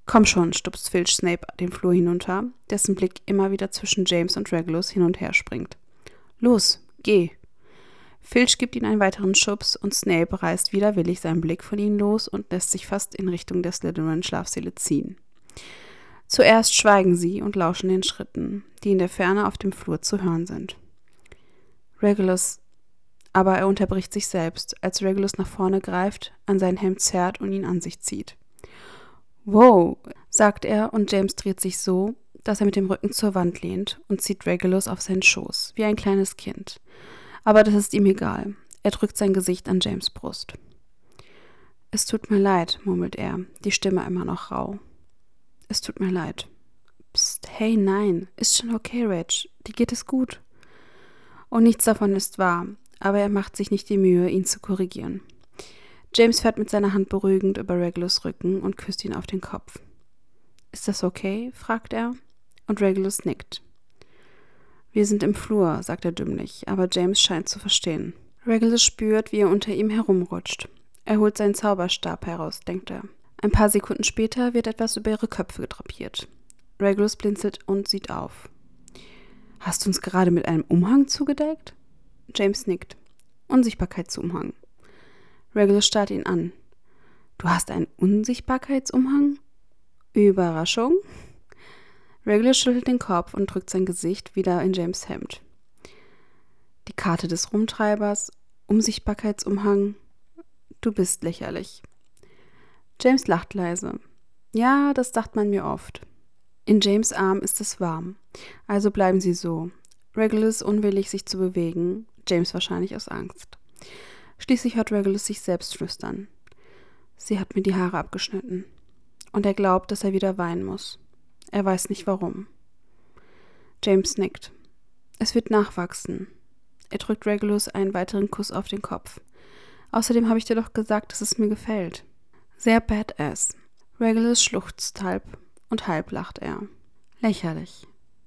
Komm schon, stupst Filch Snape den Flur hinunter, dessen Blick immer wieder zwischen James und Regulus hin und her springt. Los, geh, Filch gibt ihm einen weiteren Schubs und Snape reißt widerwillig seinen Blick von ihnen los und lässt sich fast in Richtung der Slytherin-Schlafsäle ziehen. Zuerst schweigen sie und lauschen den Schritten, die in der Ferne auf dem Flur zu hören sind. Regulus, aber er unterbricht sich selbst, als Regulus nach vorne greift, an sein Hemd zerrt und ihn an sich zieht. Wow, sagt er, und James dreht sich so, dass er mit dem Rücken zur Wand lehnt und zieht Regulus auf seinen Schoß, wie ein kleines Kind. Aber das ist ihm egal. Er drückt sein Gesicht an James Brust. Es tut mir leid, murmelt er, die Stimme immer noch rau. Es tut mir leid. Psst, hey, nein, ist schon okay, Reg, dir geht es gut. Und nichts davon ist wahr, aber er macht sich nicht die Mühe, ihn zu korrigieren. James fährt mit seiner Hand beruhigend über Regulus Rücken und küsst ihn auf den Kopf. Ist das okay? fragt er, und Regulus nickt. Wir sind im Flur, sagt er dümmlich, aber James scheint zu verstehen. Regulus spürt, wie er unter ihm herumrutscht. Er holt seinen Zauberstab heraus, denkt er. Ein paar Sekunden später wird etwas über ihre Köpfe gedrapiert. Regulus blinzelt und sieht auf. Hast du uns gerade mit einem Umhang zugedeckt? James nickt. Unsichtbarkeitsumhang. Regulus starrt ihn an. Du hast einen Unsichtbarkeitsumhang? Überraschung? Regulus schüttelt den Kopf und drückt sein Gesicht wieder in James Hemd. Die Karte des Rumtreibers, Unsichtbarkeitsumhang. Du bist lächerlich. James lacht leise. Ja, das dacht man mir oft. In James Arm ist es warm, also bleiben sie so. Regulus unwillig, sich zu bewegen, James wahrscheinlich aus Angst. Schließlich hört Regulus sich selbst flüstern. Sie hat mir die Haare abgeschnitten. Und er glaubt, dass er wieder weinen muss. Er weiß nicht warum. James nickt. Es wird nachwachsen. Er drückt Regulus einen weiteren Kuss auf den Kopf. Außerdem habe ich dir doch gesagt, dass es mir gefällt. Sehr badass. Regulus schluchzt halb und halb lacht er. Lächerlich.